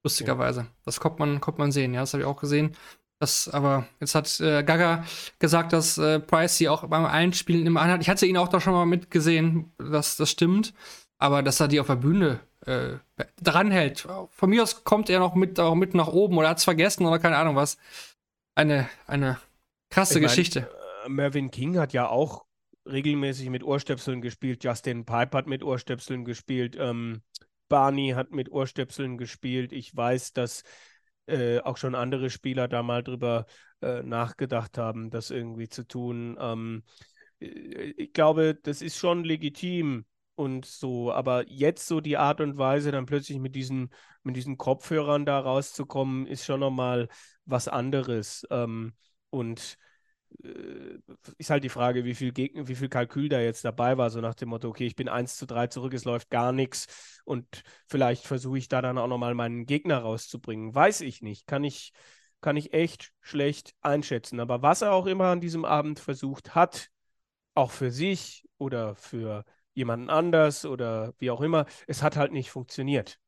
Lustigerweise. Ja. Das kommt man, kommt man sehen, ja, das habe ich auch gesehen. Das, aber jetzt hat äh, Gaga gesagt, dass äh, Price sie auch beim Einspielen immer anhat. Ich hatte ihn auch da schon mal mitgesehen, dass das stimmt. Aber dass er die auf der Bühne äh, dranhält. Von mir aus kommt er noch mit, auch mit nach oben oder hat es vergessen oder keine Ahnung was. Eine, eine krasse ich mein, Geschichte. Äh, Mervyn King hat ja auch regelmäßig mit Ohrstöpseln gespielt. Justin Pipe hat mit Ohrstöpseln gespielt. Ähm, Barney hat mit Ohrstöpseln gespielt. Ich weiß, dass äh, auch schon andere Spieler da mal drüber äh, nachgedacht haben, das irgendwie zu tun. Ähm, äh, ich glaube, das ist schon legitim und so, aber jetzt so die Art und Weise, dann plötzlich mit diesen, mit diesen Kopfhörern da rauszukommen, ist schon nochmal was anderes. Ähm, und ist halt die Frage, wie viel Gegner, wie viel Kalkül da jetzt dabei war, so nach dem Motto, okay, ich bin 1 zu 3 zurück, es läuft gar nichts und vielleicht versuche ich da dann auch nochmal meinen Gegner rauszubringen. Weiß ich nicht. Kann ich, kann ich echt schlecht einschätzen. Aber was er auch immer an diesem Abend versucht hat, auch für sich oder für jemanden anders oder wie auch immer, es hat halt nicht funktioniert.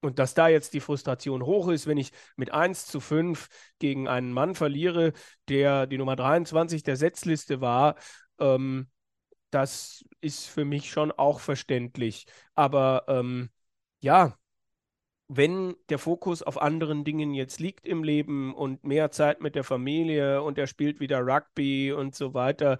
Und dass da jetzt die Frustration hoch ist, wenn ich mit 1 zu 5 gegen einen Mann verliere, der die Nummer 23 der Setzliste war, ähm, das ist für mich schon auch verständlich. Aber ähm, ja, wenn der Fokus auf anderen Dingen jetzt liegt im Leben und mehr Zeit mit der Familie und er spielt wieder Rugby und so weiter,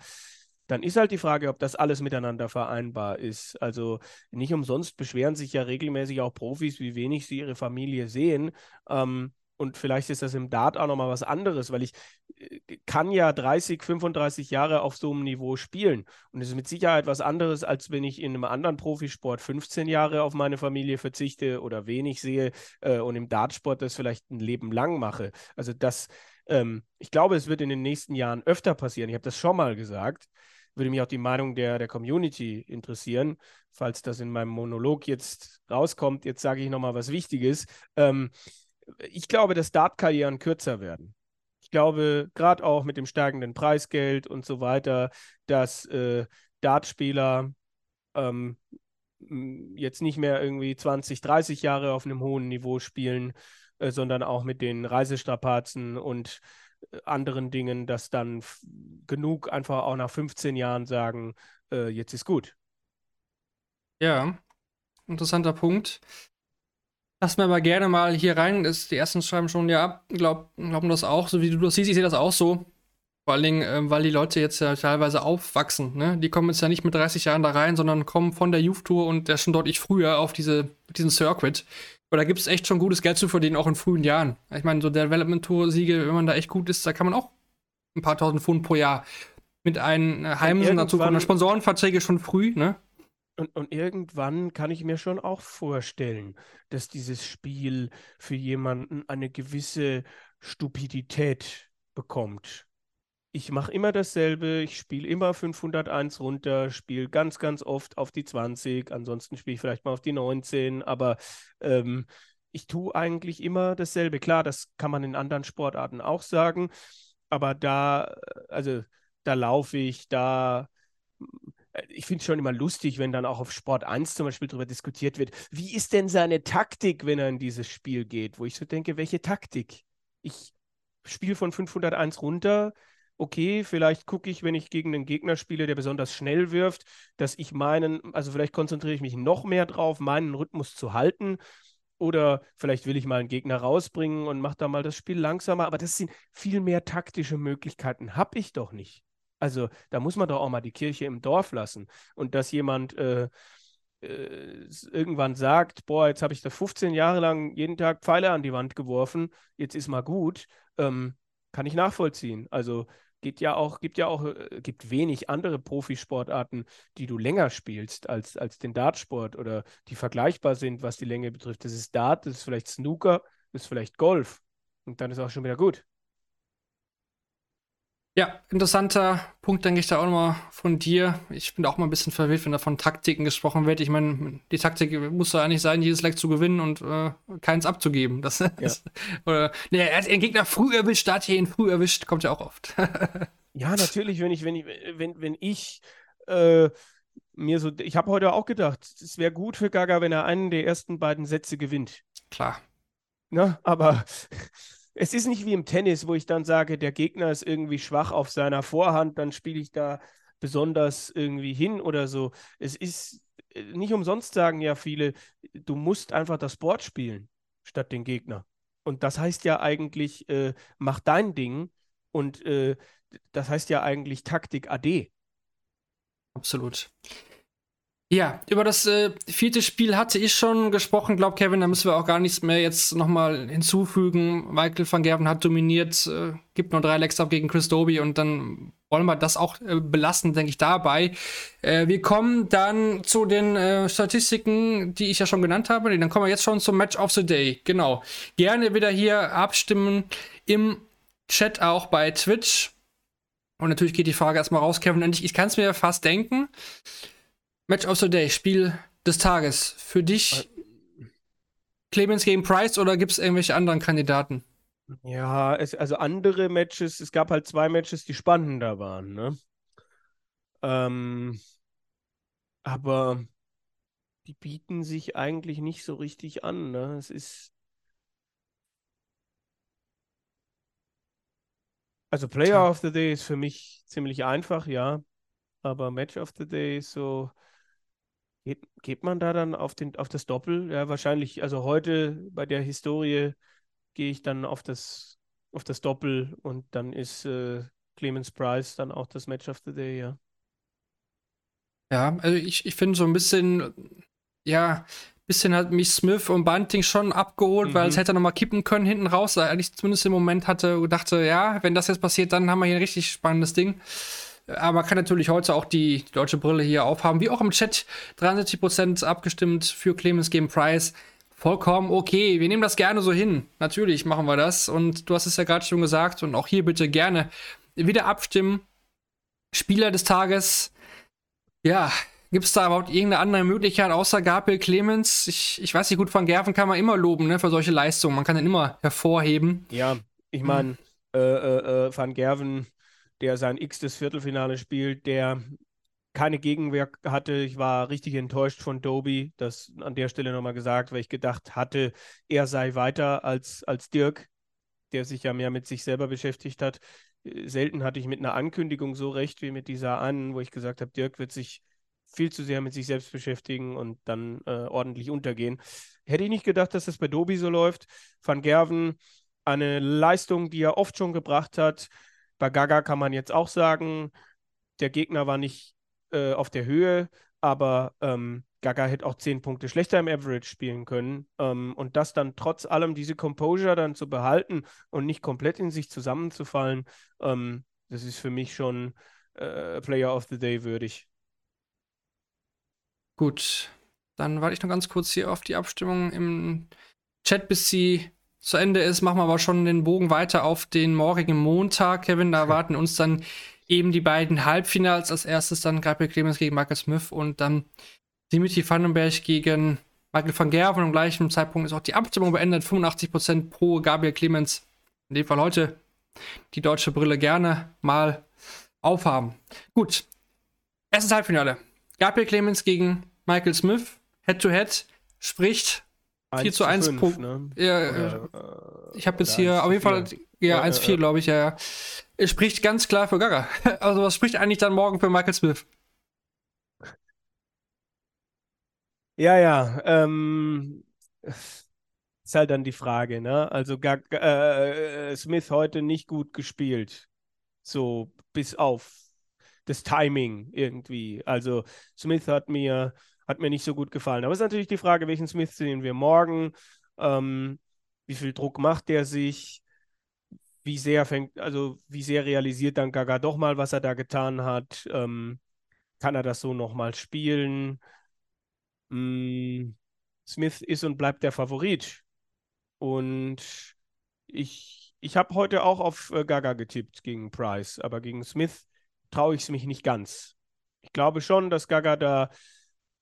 dann ist halt die Frage, ob das alles miteinander vereinbar ist. Also nicht umsonst beschweren sich ja regelmäßig auch Profis, wie wenig sie ihre Familie sehen. Ähm, und vielleicht ist das im Dart auch nochmal was anderes, weil ich äh, kann ja 30, 35 Jahre auf so einem Niveau spielen. Und es ist mit Sicherheit was anderes, als wenn ich in einem anderen Profisport 15 Jahre auf meine Familie verzichte oder wenig sehe äh, und im Dartsport das vielleicht ein Leben lang mache. Also das, ähm, ich glaube, es wird in den nächsten Jahren öfter passieren. Ich habe das schon mal gesagt würde mich auch die Meinung der, der Community interessieren, falls das in meinem Monolog jetzt rauskommt. Jetzt sage ich nochmal was Wichtiges. Ähm, ich glaube, dass Dartkarrieren kürzer werden. Ich glaube, gerade auch mit dem steigenden Preisgeld und so weiter, dass äh, Dartspieler ähm, jetzt nicht mehr irgendwie 20, 30 Jahre auf einem hohen Niveau spielen, äh, sondern auch mit den Reisestrapazen und anderen Dingen, dass dann genug einfach auch nach 15 Jahren sagen, äh, jetzt ist gut. Ja, interessanter Punkt. Lass mir aber gerne mal hier rein. Das, die ersten schreiben schon, ja, glaub, glauben das auch, so wie du das siehst. Ich sehe das auch so. Vor allen Dingen, äh, weil die Leute jetzt ja teilweise aufwachsen. Ne? Die kommen jetzt ja nicht mit 30 Jahren da rein, sondern kommen von der Youth Tour und der schon deutlich früher auf diese, diesen Circuit. Aber da gibt es echt schon gutes Geld zu verdienen, auch in frühen Jahren. Ich meine, so Development Tour-Siege, wenn man da echt gut ist, da kann man auch ein paar tausend Pfund pro Jahr mit einem Heimsen dazu kommen. Sponsorenverträge schon früh, ne? Und, und, irgendwann kann ich mir schon auch vorstellen, dass dieses Spiel für jemanden eine gewisse Stupidität bekommt ich mache immer dasselbe, ich spiele immer 501 runter, spiele ganz, ganz oft auf die 20, ansonsten spiele ich vielleicht mal auf die 19, aber ähm, ich tue eigentlich immer dasselbe. Klar, das kann man in anderen Sportarten auch sagen, aber da, also da laufe ich, da ich finde es schon immer lustig, wenn dann auch auf Sport 1 zum Beispiel darüber diskutiert wird, wie ist denn seine Taktik, wenn er in dieses Spiel geht, wo ich so denke, welche Taktik? Ich spiele von 501 runter, okay, vielleicht gucke ich, wenn ich gegen einen Gegner spiele, der besonders schnell wirft, dass ich meinen, also vielleicht konzentriere ich mich noch mehr drauf, meinen Rhythmus zu halten. Oder vielleicht will ich mal einen Gegner rausbringen und mache da mal das Spiel langsamer. Aber das sind viel mehr taktische Möglichkeiten. Habe ich doch nicht. Also da muss man doch auch mal die Kirche im Dorf lassen. Und dass jemand äh, äh, irgendwann sagt, boah, jetzt habe ich da 15 Jahre lang jeden Tag Pfeile an die Wand geworfen, jetzt ist mal gut, ähm, kann ich nachvollziehen. Also geht ja auch, gibt ja auch, äh, gibt wenig andere Profisportarten, die du länger spielst als, als den Dartsport oder die vergleichbar sind, was die Länge betrifft. Das ist Dart, das ist vielleicht Snooker, das ist vielleicht Golf. Und dann ist auch schon wieder gut. Ja, interessanter Punkt, denke ich, da auch nochmal von dir. Ich bin auch mal ein bisschen verwirrt, wenn da von Taktiken gesprochen wird. Ich meine, die Taktik muss ja eigentlich sein, jedes Leck zu gewinnen und äh, keins abzugeben. Das ja. ist, oder, nee, er hat den Gegner früh erwischt, da hat er ihn früh erwischt, kommt ja auch oft. ja, natürlich, wenn ich, wenn ich, wenn, wenn ich äh, mir so, ich habe heute auch gedacht, es wäre gut für Gaga, wenn er einen der ersten beiden Sätze gewinnt. Klar. Na, aber es ist nicht wie im Tennis, wo ich dann sage, der Gegner ist irgendwie schwach auf seiner Vorhand, dann spiele ich da besonders irgendwie hin oder so. Es ist äh, nicht umsonst sagen ja viele, du musst einfach das Board spielen statt den Gegner. Und das heißt ja eigentlich, äh, mach dein Ding und äh, das heißt ja eigentlich Taktik AD. Absolut. Ja, über das äh, vierte Spiel hatte ich schon gesprochen, glaub Kevin, da müssen wir auch gar nichts mehr jetzt nochmal hinzufügen. Michael van Gerven hat dominiert, äh, gibt nur drei Lecks ab gegen Chris Doby und dann wollen wir das auch äh, belassen, denke ich, dabei. Äh, wir kommen dann zu den äh, Statistiken, die ich ja schon genannt habe. Dann kommen wir jetzt schon zum Match of the Day. Genau. Gerne wieder hier abstimmen im Chat auch bei Twitch. Und natürlich geht die Frage erstmal raus, Kevin. Und ich, ich kann es mir fast denken. Match of the Day, Spiel des Tages. Für dich Clemens gegen Price oder gibt es irgendwelche anderen Kandidaten? Ja, es, also andere Matches, es gab halt zwei Matches, die spannender waren, ne? Ähm, aber die bieten sich eigentlich nicht so richtig an, ne? Es ist. Also Player of the Day ist für mich ziemlich einfach, ja. Aber Match of the Day ist so. Geht, geht man da dann auf, den, auf das Doppel? Ja, wahrscheinlich, also heute bei der Historie gehe ich dann auf das, auf das Doppel und dann ist äh, Clemens Price dann auch das Match of the Day, ja. Ja, also ich, ich finde so ein bisschen, ja, bisschen hat mich Smith und Bunting schon abgeholt, mhm. weil es hätte noch mal kippen können hinten raus. Eigentlich zumindest im Moment hatte dachte, ja, wenn das jetzt passiert, dann haben wir hier ein richtig spannendes Ding. Aber man kann natürlich heute auch die, die deutsche Brille hier aufhaben. Wie auch im Chat, 73% abgestimmt für Clemens Game Price. Vollkommen okay, wir nehmen das gerne so hin. Natürlich machen wir das. Und du hast es ja gerade schon gesagt. Und auch hier bitte gerne wieder abstimmen. Spieler des Tages. Ja, Gibt es da überhaupt irgendeine andere Möglichkeit außer Gabriel Clemens? Ich, ich weiß nicht, gut, Van Gerven kann man immer loben, ne, für solche Leistungen. Man kann ihn immer hervorheben. Ja, ich meine, hm. äh, äh, äh, Van Gerven der sein x-tes Viertelfinale spielt, der keine Gegenwehr hatte. Ich war richtig enttäuscht von Doby, das an der Stelle nochmal gesagt, weil ich gedacht hatte, er sei weiter als, als Dirk, der sich ja mehr mit sich selber beschäftigt hat. Selten hatte ich mit einer Ankündigung so recht wie mit dieser an, wo ich gesagt habe, Dirk wird sich viel zu sehr mit sich selbst beschäftigen und dann äh, ordentlich untergehen. Hätte ich nicht gedacht, dass das bei Doby so läuft. Van Gerven, eine Leistung, die er oft schon gebracht hat, bei Gaga kann man jetzt auch sagen, der Gegner war nicht äh, auf der Höhe, aber ähm, Gaga hätte auch zehn Punkte schlechter im Average spielen können. Ähm, und das dann trotz allem diese Composure dann zu behalten und nicht komplett in sich zusammenzufallen, ähm, das ist für mich schon äh, Player of the Day würdig. Gut, dann warte ich noch ganz kurz hier auf die Abstimmung im Chat, bis sie zu Ende ist, machen wir aber schon den Bogen weiter auf den morgigen Montag, Kevin. Da erwarten uns dann eben die beiden Halbfinals. Als erstes dann Gabriel Clemens gegen Michael Smith und dann Dimitri Vandenberg gegen Michael van Gerven. Am gleichen Zeitpunkt ist auch die Abstimmung beendet. 85% pro Gabriel Clemens. In dem Fall heute die deutsche Brille gerne mal aufhaben. Gut. Erstes Halbfinale. Gabriel Clemens gegen Michael Smith. Head-to-Head. -head, spricht 4 zu 1 pro. Ne? Ja, oder, äh, ich habe jetzt hier auf jeden Fall, ja, ja 1-4, ja, glaube ich, ja, ja. Es spricht ganz klar für Gaga. Also, was spricht eigentlich dann morgen für Michael Smith? Ja, ja, ähm, ist halt dann die Frage, ne? Also, Gag, äh, Smith heute nicht gut gespielt. So, bis auf das Timing irgendwie. Also, Smith hat mir hat mir nicht so gut gefallen. Aber es ist natürlich die Frage, welchen Smith sehen wir morgen? Ähm, wie viel Druck macht der sich? Wie sehr fängt, also wie sehr realisiert dann Gaga doch mal, was er da getan hat? Ähm, kann er das so nochmal spielen? Hm, Smith ist und bleibt der Favorit. Und ich Ich habe heute auch auf äh, Gaga getippt gegen Price, aber gegen Smith traue ich es mich nicht ganz. Ich glaube schon, dass Gaga da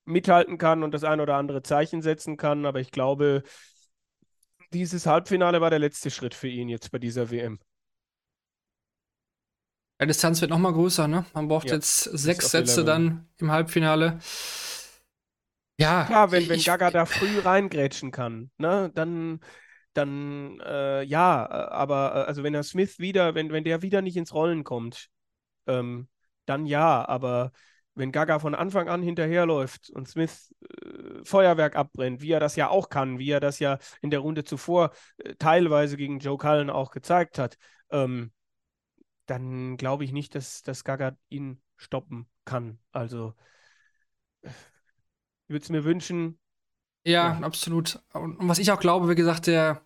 mithalten kann und das ein oder andere Zeichen setzen kann, aber ich glaube, dieses Halbfinale war der letzte Schritt für ihn jetzt bei dieser WM. Die Distanz wird nochmal größer, ne? Man braucht ja, jetzt sechs Sätze dann im Halbfinale. Ja. Ja, wenn, wenn Gaga da früh reingrätschen kann, ne, dann, dann äh, ja, äh, aber äh, also wenn er Smith wieder, wenn, wenn der wieder nicht ins Rollen kommt, ähm, dann ja, aber wenn Gaga von Anfang an hinterherläuft und Smith äh, Feuerwerk abbrennt, wie er das ja auch kann, wie er das ja in der Runde zuvor äh, teilweise gegen Joe Cullen auch gezeigt hat, ähm, dann glaube ich nicht, dass, dass Gaga ihn stoppen kann. Also ich würde es mir wünschen. Ja, ja, absolut. Und was ich auch glaube, wie gesagt, der,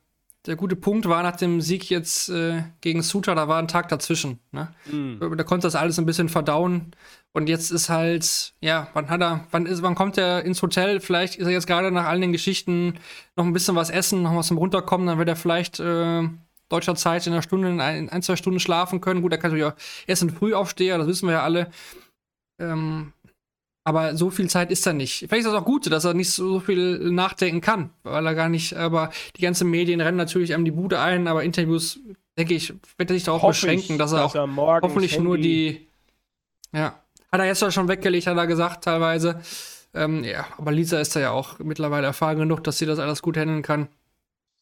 der gute Punkt war nach dem Sieg jetzt äh, gegen Suter, da war ein Tag dazwischen. Ne? Mm. Da konnte das alles ein bisschen verdauen. Und jetzt ist halt, ja, wann hat er, wann ist, wann kommt er ins Hotel? Vielleicht ist er jetzt gerade nach all den Geschichten noch ein bisschen was essen, noch was zum Runterkommen, dann wird er vielleicht äh, deutscher Zeit in einer Stunde, in ein, ein, zwei Stunden schlafen können. Gut, er kann natürlich auch erst ein Frühaufsteher, das wissen wir ja alle. Ähm, aber so viel Zeit ist er nicht. Vielleicht ist das auch gut, dass er nicht so viel nachdenken kann, weil er gar nicht, aber die ganzen Medien rennen natürlich einem die Bude ein, aber Interviews, denke ich, wird er sich darauf beschränken, dass er dass auch er hoffentlich nur die, ja, hat er jetzt schon weggelegt, hat er gesagt, teilweise. Ähm, ja, aber Lisa ist da ja auch mittlerweile erfahren genug, dass sie das alles gut handeln kann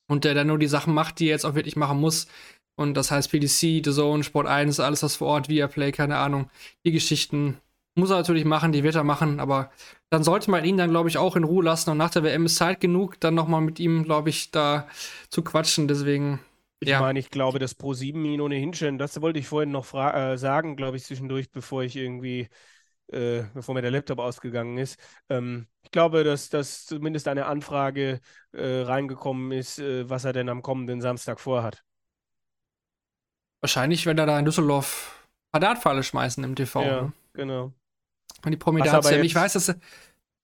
und der dann nur die Sachen macht, die er jetzt auch wirklich machen muss. Und das heißt PDC, The Zone, Sport 1, alles was vor Ort, Viaplay, keine Ahnung. Die Geschichten muss er natürlich machen, die wird er machen, aber dann sollte man ihn dann, glaube ich, auch in Ruhe lassen. Und nach der WM ist Zeit genug, dann nochmal mit ihm, glaube ich, da zu quatschen. Deswegen. Ich ja. meine, ich glaube, dass Pro7 ihn ohnehin schon, das wollte ich vorhin noch äh, sagen, glaube ich, zwischendurch, bevor ich irgendwie äh, bevor mir der Laptop ausgegangen ist. Ähm, ich glaube, dass, dass zumindest eine Anfrage äh, reingekommen ist, äh, was er denn am kommenden Samstag vorhat. Wahrscheinlich, wenn er da in Düsseldorf Dartpfeile schmeißen im TV. Ja, ne? genau. Und die Prominenz. Ich weiß, dass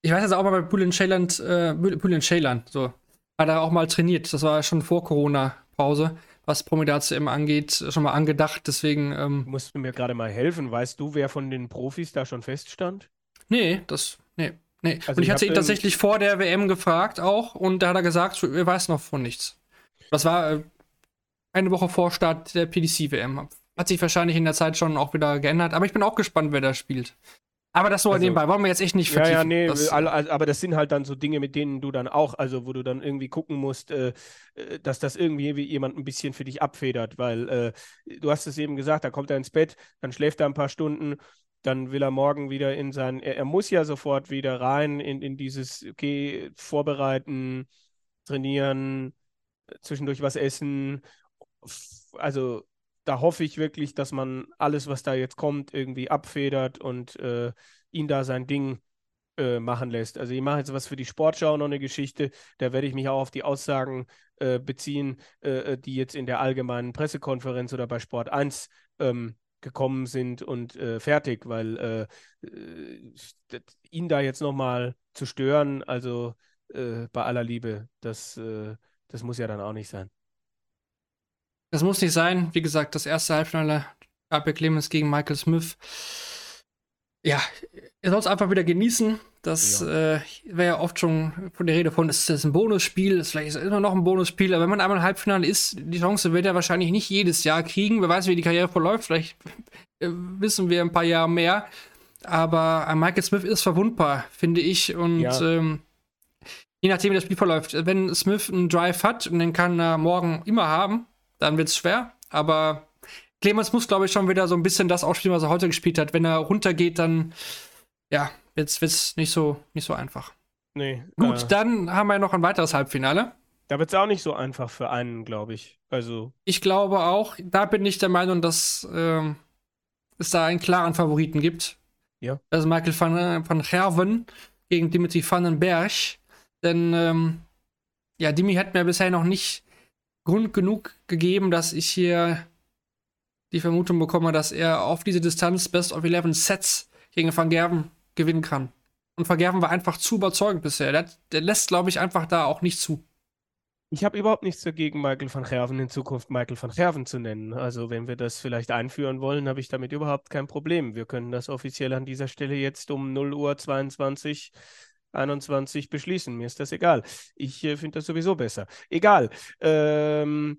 ich weiß, dass er auch mal bei Julian Shayland, äh, Julian Shayland, so, hat er auch mal trainiert. Das war schon vor Corona-Pause was Promidat-CM angeht, schon mal angedacht. Deswegen. Ähm, Musst du mir gerade mal helfen? Weißt du, wer von den Profis da schon feststand? Nee, das. Nee. Nee. Also und ich, ich hatte ihn tatsächlich vor der WM gefragt auch und da hat er gesagt, er weiß noch von nichts. Das war äh, eine Woche vor Start der PDC-WM. Hat sich wahrscheinlich in der Zeit schon auch wieder geändert, aber ich bin auch gespannt, wer da spielt. Aber das so also, nebenbei, wollen wir jetzt echt nicht vertiefen. Ja, ja, nee, das, aber das sind halt dann so Dinge, mit denen du dann auch, also wo du dann irgendwie gucken musst, äh, äh dass das irgendwie jemand ein bisschen für dich abfedert, weil äh, du hast es eben gesagt, da kommt er ins Bett, dann schläft er ein paar Stunden, dann will er morgen wieder in sein, er, er muss ja sofort wieder rein in, in dieses, okay, vorbereiten, trainieren, zwischendurch was essen, also da hoffe ich wirklich, dass man alles, was da jetzt kommt, irgendwie abfedert und äh, ihn da sein Ding äh, machen lässt. Also ich mache jetzt was für die Sportschau, noch eine Geschichte, da werde ich mich auch auf die Aussagen äh, beziehen, äh, äh, die jetzt in der allgemeinen Pressekonferenz oder bei Sport 1 ähm, gekommen sind und äh, fertig, weil ihn da jetzt nochmal zu stören, also bei aller Liebe, das, das muss ja dann auch nicht sein. Das muss nicht sein. Wie gesagt, das erste Halbfinale Gabriel Clemens gegen Michael Smith. Ja, ihr sollt es einfach wieder genießen. Das ja. äh, wäre ja oft schon von der Rede von, es ist ein Bonusspiel, ist vielleicht immer noch ein Bonusspiel, aber wenn man einmal im Halbfinale ist, die Chance wird er wahrscheinlich nicht jedes Jahr kriegen. Wer weiß, wie die Karriere verläuft, vielleicht äh, wissen wir ein paar Jahre mehr. Aber äh, Michael Smith ist verwundbar, finde ich. Und ja. ähm, je nachdem, wie das Spiel verläuft, wenn Smith einen Drive hat und den kann er morgen immer haben, dann wird es schwer. Aber Clemens muss, glaube ich, schon wieder so ein bisschen das ausspielen, was er heute gespielt hat. Wenn er runtergeht, dann ja, wird es nicht so, nicht so einfach. Nee. Gut, äh, dann haben wir noch ein weiteres Halbfinale. Da wird es auch nicht so einfach für einen, glaube ich. Also. Ich glaube auch, da bin ich der Meinung, dass äh, es da einen klaren Favoriten gibt. Ja. Das ist Michael van, van Gerven gegen Dimitri van den Berg. Denn ähm, ja, Dimi hat mir bisher noch nicht Grund genug gegeben, dass ich hier die Vermutung bekomme, dass er auf diese Distanz Best of 11 Sets gegen Van Gerven gewinnen kann. Und Van Gerven war einfach zu überzeugend bisher. Der, der lässt, glaube ich, einfach da auch nicht zu. Ich habe überhaupt nichts dagegen, Michael van Gerven in Zukunft Michael van Gerven zu nennen. Also wenn wir das vielleicht einführen wollen, habe ich damit überhaupt kein Problem. Wir können das offiziell an dieser Stelle jetzt um 0 Uhr 22 21 beschließen. Mir ist das egal. Ich äh, finde das sowieso besser. Egal. Ähm,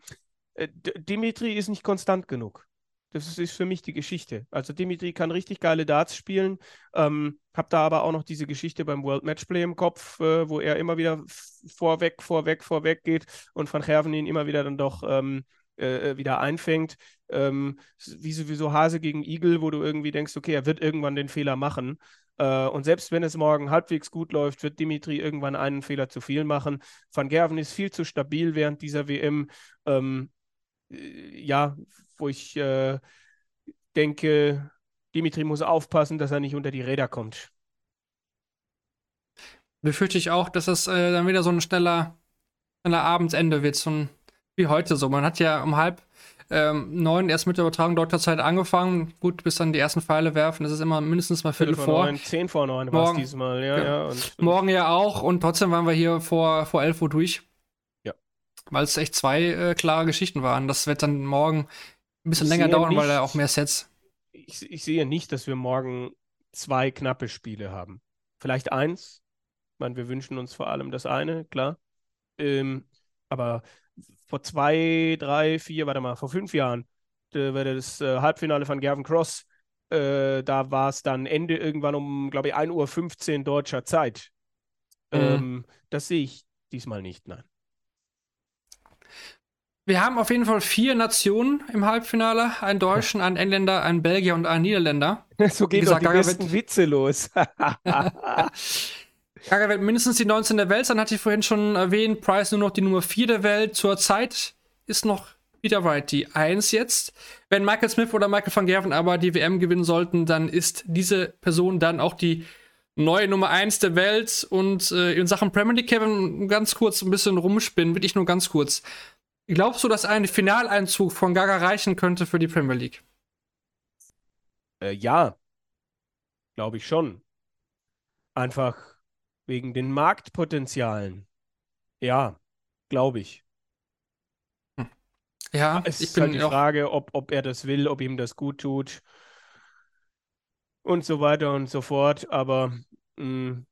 äh, Dimitri ist nicht konstant genug. Das ist für mich die Geschichte. Also Dimitri kann richtig geile Darts spielen. Ähm, hab da aber auch noch diese Geschichte beim World Matchplay im Kopf, äh, wo er immer wieder vorweg, vorweg, vorweg geht und Van Gerven ihn immer wieder dann doch ähm, äh, äh, wieder einfängt. Ähm, wie sowieso Hase gegen Igel, wo du irgendwie denkst, okay, er wird irgendwann den Fehler machen. Äh, und selbst wenn es morgen halbwegs gut läuft, wird Dimitri irgendwann einen Fehler zu viel machen. Van Gerven ist viel zu stabil während dieser WM. Ähm, äh, ja, wo ich äh, denke, Dimitri muss aufpassen, dass er nicht unter die Räder kommt. Befürchte ich auch, dass es äh, dann wieder so ein schneller, schneller Abendsende wird, so ein, wie heute so. Man hat ja um halb ähm, neun erst mit der Übertragung deutscher Zeit angefangen. Gut, bis dann die ersten Pfeile werfen. Das ist immer mindestens mal Viertel, Viertel vor. Neun, zehn vor neun war es diesmal, ja. ja. ja und, morgen ja auch und trotzdem waren wir hier vor, vor elf Uhr durch weil es echt zwei äh, klare Geschichten waren. Das wird dann morgen ein bisschen ich länger dauern, nicht, weil er auch mehr Sets. Ich, ich, sehe nicht, dass wir morgen zwei knappe Spiele haben. Vielleicht eins. Ich meine, wir wünschen uns vor allem das eine, klar. Ähm, aber vor zwei, drei, vier, warte mal, vor fünf Jahren das äh, Halbfinale von Gavin Cross. Äh, da war es dann Ende irgendwann um, glaube ich, 1.15 Uhr deutscher Zeit. Mhm. Ähm, das sehe ich diesmal nicht, nein. Wir haben auf jeden Fall vier Nationen im Halbfinale: einen Deutschen, einen Engländer, einen Belgier und einen Niederländer. So geht gesagt, doch die besten Witze los. Gaga wird mindestens die 19 der Welt sein, hatte ich vorhin schon erwähnt. Price nur noch die Nummer 4 der Welt. Zurzeit ist noch Peter Wright die 1 jetzt. Wenn Michael Smith oder Michael van Gerven aber die WM gewinnen sollten, dann ist diese Person dann auch die neue Nummer 1 der Welt. Und äh, in Sachen Premier League, Kevin, ganz kurz ein bisschen rumspinnen, wirklich nur ganz kurz. Glaubst du, dass ein Finaleinzug von Gaga reichen könnte für die Premier League? Äh, ja, glaube ich schon. Einfach wegen den Marktpotenzialen. Ja, glaube ich. Hm. Ja, es ist halt die Frage, ob, ob er das will, ob ihm das gut tut und so weiter und so fort. Aber mh, hm,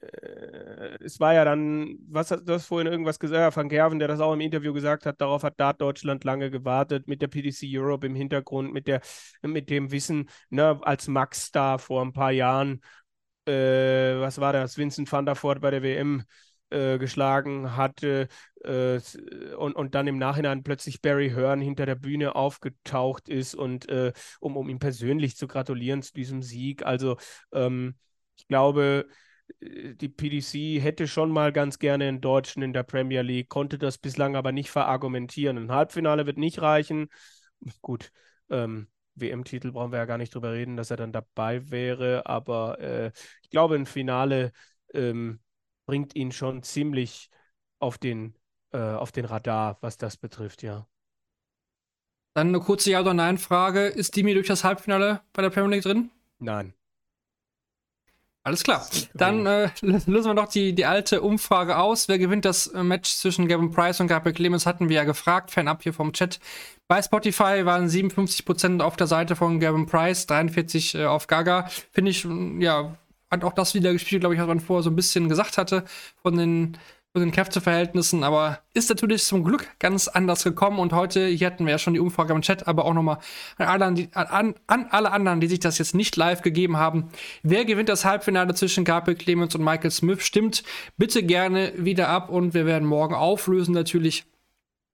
äh, es war ja dann, was du hast vorhin irgendwas gesagt, ja, Van Gerven, der das auch im Interview gesagt hat, darauf hat Dart Deutschland lange gewartet, mit der PDC Europe im Hintergrund, mit, der, mit dem Wissen, ne, als Max da vor ein paar Jahren, äh, was war das, Vincent van der Voort bei der WM äh, geschlagen hatte äh, und, und dann im Nachhinein plötzlich Barry Hearn hinter der Bühne aufgetaucht ist und äh, um, um ihm persönlich zu gratulieren zu diesem Sieg. Also ähm, ich glaube, die PDC hätte schon mal ganz gerne einen Deutschen in der Premier League, konnte das bislang aber nicht verargumentieren. Ein Halbfinale wird nicht reichen. Gut, ähm, WM-Titel brauchen wir ja gar nicht drüber reden, dass er dann dabei wäre, aber äh, ich glaube, ein Finale ähm, bringt ihn schon ziemlich auf den, äh, auf den Radar, was das betrifft, ja. Dann eine kurze Ja- oder Nein-Frage. Ist Dimi durch das Halbfinale bei der Premier League drin? Nein. Alles klar. Dann äh, lösen wir noch die, die alte Umfrage aus. Wer gewinnt das äh, Match zwischen Gavin Price und Gabriel Clemens, hatten wir ja gefragt. Fan-up hier vom Chat. Bei Spotify waren 57% auf der Seite von Gavin Price, 43% äh, auf Gaga. Finde ich, ja, hat auch das wieder gespielt, glaube ich, was man vorher so ein bisschen gesagt hatte von den von den Kräfteverhältnissen, aber ist natürlich zum Glück ganz anders gekommen und heute, hier hatten wir ja schon die Umfrage im Chat, aber auch nochmal an, an, an, alle anderen, die sich das jetzt nicht live gegeben haben. Wer gewinnt das Halbfinale zwischen Gabriel Clemens und Michael Smith? Stimmt bitte gerne wieder ab und wir werden morgen auflösen natürlich,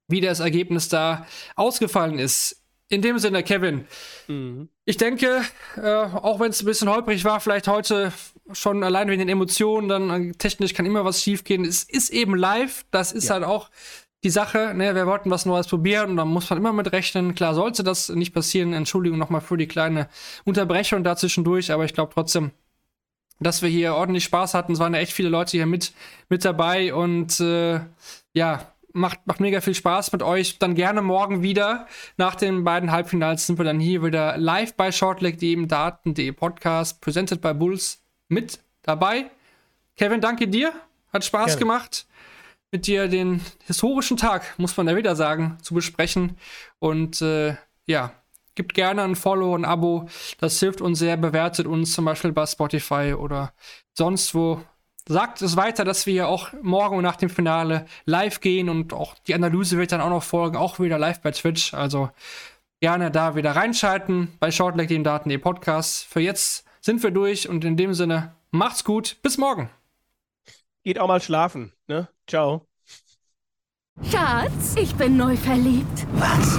wie das Ergebnis da ausgefallen ist. In dem Sinne, Kevin, mhm. ich denke, äh, auch wenn es ein bisschen holprig war, vielleicht heute schon allein wegen den Emotionen, dann äh, technisch kann immer was schiefgehen. Es ist eben live, das ist ja. halt auch die Sache, ne, wir wollten was Neues probieren und da muss man immer mit rechnen. Klar, sollte das nicht passieren, Entschuldigung nochmal für die kleine Unterbrechung dazwischendurch, aber ich glaube trotzdem, dass wir hier ordentlich Spaß hatten. Es waren ja echt viele Leute hier mit, mit dabei und äh, ja, macht, macht mega viel Spaß mit euch. Dann gerne morgen wieder. Nach den beiden Halbfinals sind wir dann hier wieder live bei Shortleg.de im Daten.de Podcast, presented by Bulls mit dabei. Kevin, danke dir. Hat Spaß Gerne. gemacht. mit dir den historischen Tag, muss man ja wieder sagen, zu besprechen. Und äh, ja, gibt gerne ein Follow, ein Abo. Das hilft uns sehr. Bewertet uns zum Beispiel bei Spotify oder sonst wo. Sagt es weiter, dass wir ja auch morgen nach dem Finale live gehen und auch die Analyse wird dann auch noch folgen, auch wieder live bei Twitch. Also gerne da wieder reinschalten bei Shortleg, dem Daten Podcast. Für jetzt sind wir durch und in dem Sinne macht's gut. Bis morgen. Geht auch mal schlafen, ne? Ciao. Schatz, ich bin neu verliebt. Was?